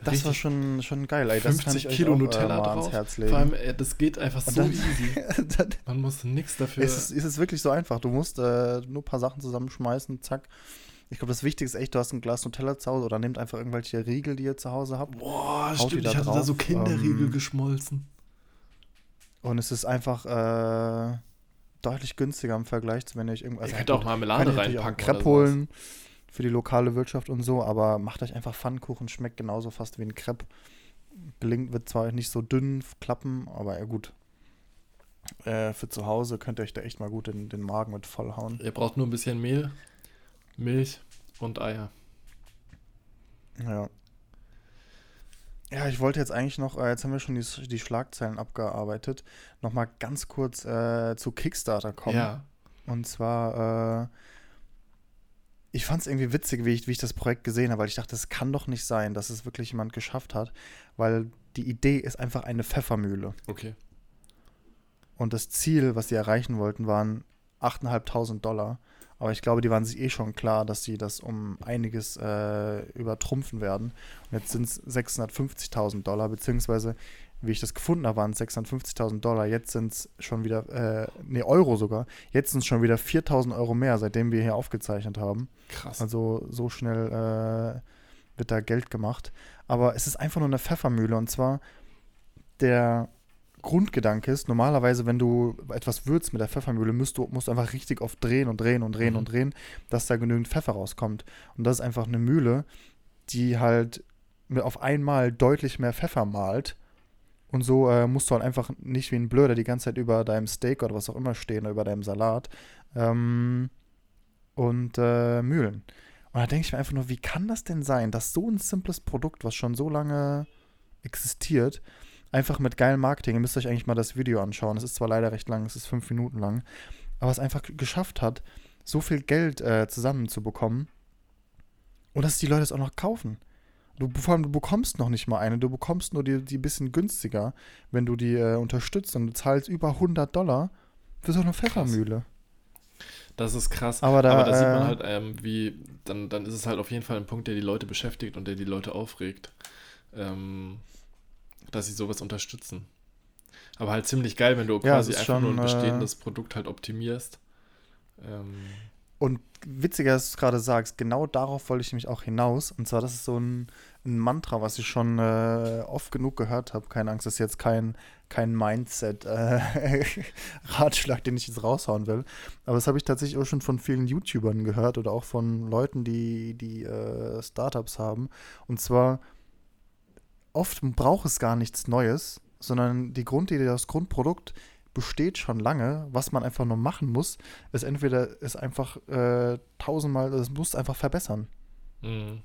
Das Richtig war schon, schon geil, ey. Das 50 kann ich Kilo auch, Nutella äh, drauf. Herz legen. Vor allem, ey, das geht einfach so dann, easy. [LAUGHS] dann, Man muss nichts dafür. es, ist, es ist wirklich so einfach. Du musst äh, nur ein paar Sachen zusammenschmeißen, zack. Ich glaube, das Wichtigste ist echt, du hast ein Glas Nutella zu Hause oder nehmt einfach irgendwelche Riegel, die ihr zu Hause habt. Boah, stimmt, da ich hatte da drauf. so Kinderriegel Ähm, geschmolzen. Und es ist einfach äh, deutlich günstiger im Vergleich zu, wenn ihr euch irgendwas. Ihr könnt auch Marmelade natürlich auch reinpacken. Crepe oder sowas. Für die lokale Wirtschaft und so, aber macht euch einfach Pfannkuchen, schmeckt genauso fast wie ein Crepe. Gelingt, wird zwar nicht so dünn klappen, aber ja gut. Äh, für zu Hause könnt ihr euch da echt mal gut in den Magen mit vollhauen. Ihr braucht nur ein bisschen Mehl, Milch und Eier. Ja. Ja, ich wollte jetzt eigentlich noch, äh, jetzt haben wir schon die, die Schlagzeilen abgearbeitet, nochmal ganz kurz äh, zu Kickstarter kommen. Ja. Und zwar, äh, ich fand es irgendwie witzig, wie ich, wie ich das Projekt gesehen habe, weil ich dachte, es kann doch nicht sein, dass es wirklich jemand geschafft hat, weil die Idee ist einfach eine Pfeffermühle. Okay. Und das Ziel, was sie erreichen wollten, waren 8.500 Dollar. Aber ich glaube, die waren sich eh schon klar, dass sie das um einiges äh, übertrumpfen werden. Und jetzt sind es 650.000 Dollar, beziehungsweise, wie ich das gefunden habe, waren es 650.000 Dollar. Jetzt sind es schon wieder, äh, nee, Euro sogar. Jetzt sind es schon wieder 4.000 Euro mehr, seitdem wir hier aufgezeichnet haben. Krass. Also so schnell äh, wird da Geld gemacht. Aber es ist einfach nur eine Pfeffermühle. Und zwar der Grundgedanke ist, normalerweise, wenn du etwas würzt mit der Pfeffermühle, musst du, musst du einfach richtig oft drehen und drehen und drehen Mhm. und drehen, dass da genügend Pfeffer rauskommt. Und das ist einfach eine Mühle, die halt auf einmal deutlich mehr Pfeffer malt. Und so äh, musst du halt einfach nicht wie ein Blöder die ganze Zeit über deinem Steak oder was auch immer stehen oder über deinem Salat ähm, und äh, mühlen. Und da denke ich mir einfach nur, wie kann das denn sein, dass so ein simples Produkt, was schon so lange existiert, einfach mit geilem Marketing, ihr müsst euch eigentlich mal das Video anschauen, es ist zwar leider recht lang, es ist fünf Minuten lang, aber es einfach geschafft hat, so viel Geld äh, zusammenzubekommen und dass die Leute es auch noch kaufen. Du, vor allem, du bekommst noch nicht mal eine, du bekommst nur die, die bisschen günstiger, wenn du die äh, unterstützt und du zahlst über 100 Dollar für so eine Pfeffermühle. Das ist krass. Aber da, Aber da sieht man äh, halt, ähm, wie, dann, dann ist es halt auf jeden Fall ein Punkt, der die Leute beschäftigt und der die Leute aufregt. Ähm, dass sie sowas unterstützen. Aber halt ziemlich geil, wenn du Ja, quasi einfach nur schon, ein äh, bestehendes Produkt halt optimierst. Ähm, witziger, dass du es gerade sagst, genau darauf wollte ich nämlich auch hinaus. Und zwar, das ist so ein, ein Mantra, was ich schon äh, oft genug gehört habe. Keine Angst, das ist jetzt kein, kein Mindset-Ratschlag, [LAUGHS] den ich jetzt raushauen will. Aber das habe ich tatsächlich auch schon von vielen YouTubern gehört oder auch von Leuten, die, die äh, Startups haben. Und zwar, oft braucht es gar nichts Neues, sondern die Grundidee, das Grundprodukt besteht schon lange. Was man einfach nur machen muss, ist entweder ist einfach äh, tausendmal, das musst du einfach verbessern. mh.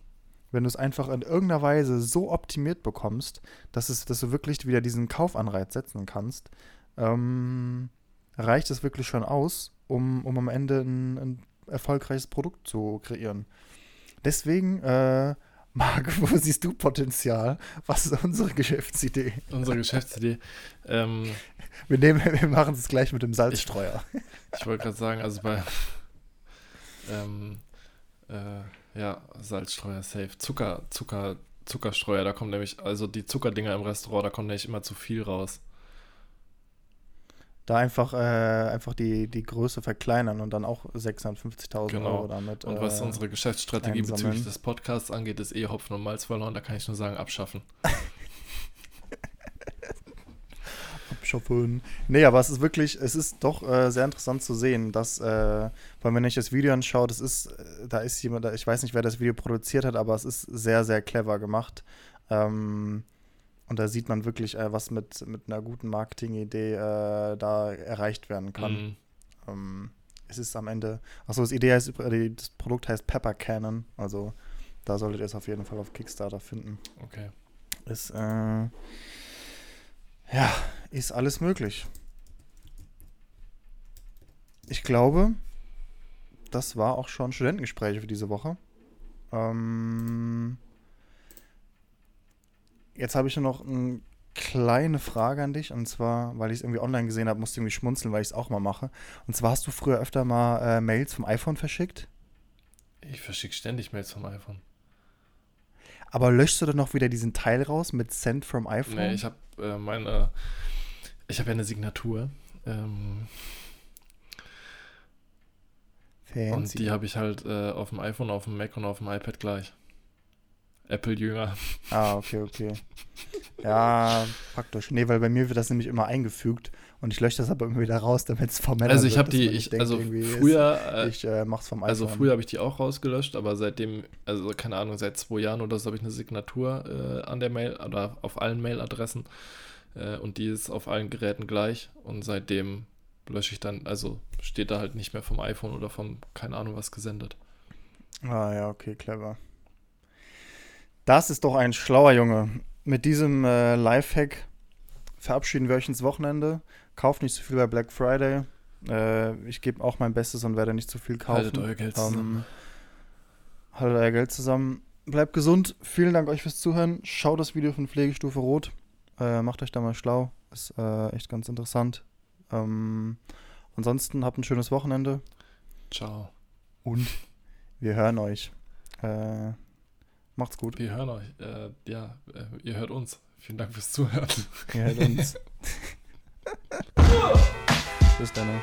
Wenn du es einfach in irgendeiner Weise so optimiert bekommst, dass, es, dass du wirklich wieder diesen Kaufanreiz setzen kannst, ähm, reicht es wirklich schon aus, um, um am Ende ein, ein erfolgreiches Produkt zu kreieren. Deswegen, äh, Marc, wo siehst du Potenzial? Was ist unsere Geschäftsidee? Unsere Geschäftsidee. ähm, Wir, nehmen, wir machen es gleich mit dem Salzstreuer. ich wollte gerade sagen, also bei ähm, äh, ja, Salzstreuer safe. Zucker, Zucker, Zuckerstreuer, da kommt nämlich, also die Zuckerdinger im Restaurant, da kommt nämlich immer zu viel raus. Da einfach, äh, einfach die, die Größe verkleinern und dann auch 650.000 Genau. Euro damit. Und was äh, unsere Geschäftsstrategie einsammeln. bezüglich des Podcasts angeht, ist eh Hopfen und Malz verloren. Da kann ich nur sagen, abschaffen. [LAUGHS] Abschaffen. Nee, aber es ist wirklich, es ist doch äh, sehr interessant zu sehen, dass, äh, allem wenn ich das Video anschaue, das ist, da ist jemand, da- ich weiß nicht, wer das Video produziert hat, aber es ist sehr, sehr clever gemacht. Ähm, und da sieht man wirklich, äh, was mit, mit einer guten Marketingidee äh, da erreicht werden kann. Mhm. Ähm, es ist am Ende, achso, das Idee heißt, das Produkt heißt Pepper Cannon, also da solltet ihr es auf jeden Fall auf Kickstarter finden. Okay. Ist, äh, ja, ist alles möglich. Ich glaube, das war auch schon Studentengespräche für diese Woche. Ähm, jetzt habe ich nur noch eine kleine Frage an dich. Und zwar, weil ich es irgendwie online gesehen habe, musste ich irgendwie schmunzeln, weil ich es auch mal mache. Und zwar hast du früher öfter mal äh, Mails vom iPhone verschickt? Ich verschicke ständig Mails vom iPhone. Aber löschst du dann noch wieder diesen Teil raus mit Send from iPhone? Nee, ich habe äh, meine. Ich habe ja eine Signatur. Ähm. Und die habe ich halt äh, auf dem iPhone, auf dem Mac und auf dem iPad gleich. Apple-Jünger. Ah, okay, okay. Ja, praktisch. Nee, weil bei mir wird das nämlich immer eingefügt und ich lösche das aber immer wieder raus, damit es formell Also ich habe die, ich, denke, also früher, ist, ich äh, mach's vom also iPhone. Also früher habe ich die auch rausgelöscht, aber seitdem, also keine Ahnung, seit zwei Jahren oder so habe ich eine Signatur äh, an der Mail oder auf allen Mailadressen äh, und die ist auf allen Geräten gleich und seitdem lösche ich dann, also steht da halt nicht mehr vom iPhone oder vom, keine Ahnung was gesendet. Ah ja, okay, clever. Das ist doch ein schlauer Junge. Mit diesem äh, Lifehack verabschieden wir euch ins Wochenende. Kauft nicht zu viel bei Black Friday. Äh, ich gebe auch mein Bestes und werde nicht zu viel kaufen. Haltet euer Geld zusammen. Ähm, haltet euer Geld zusammen. Bleibt gesund. Vielen Dank euch fürs Zuhören. Schaut das Video von Pflegestufe Rot. Äh, macht euch da mal schlau. Ist äh, echt ganz interessant. Ähm, ansonsten habt ein schönes Wochenende. Ciao. Und wir hören euch. Äh, macht's gut. Wir hören euch. Äh, ja, äh, ihr hört uns. Vielen Dank fürs Zuhören. Ihr hört uns. [LAUGHS] Bis dann.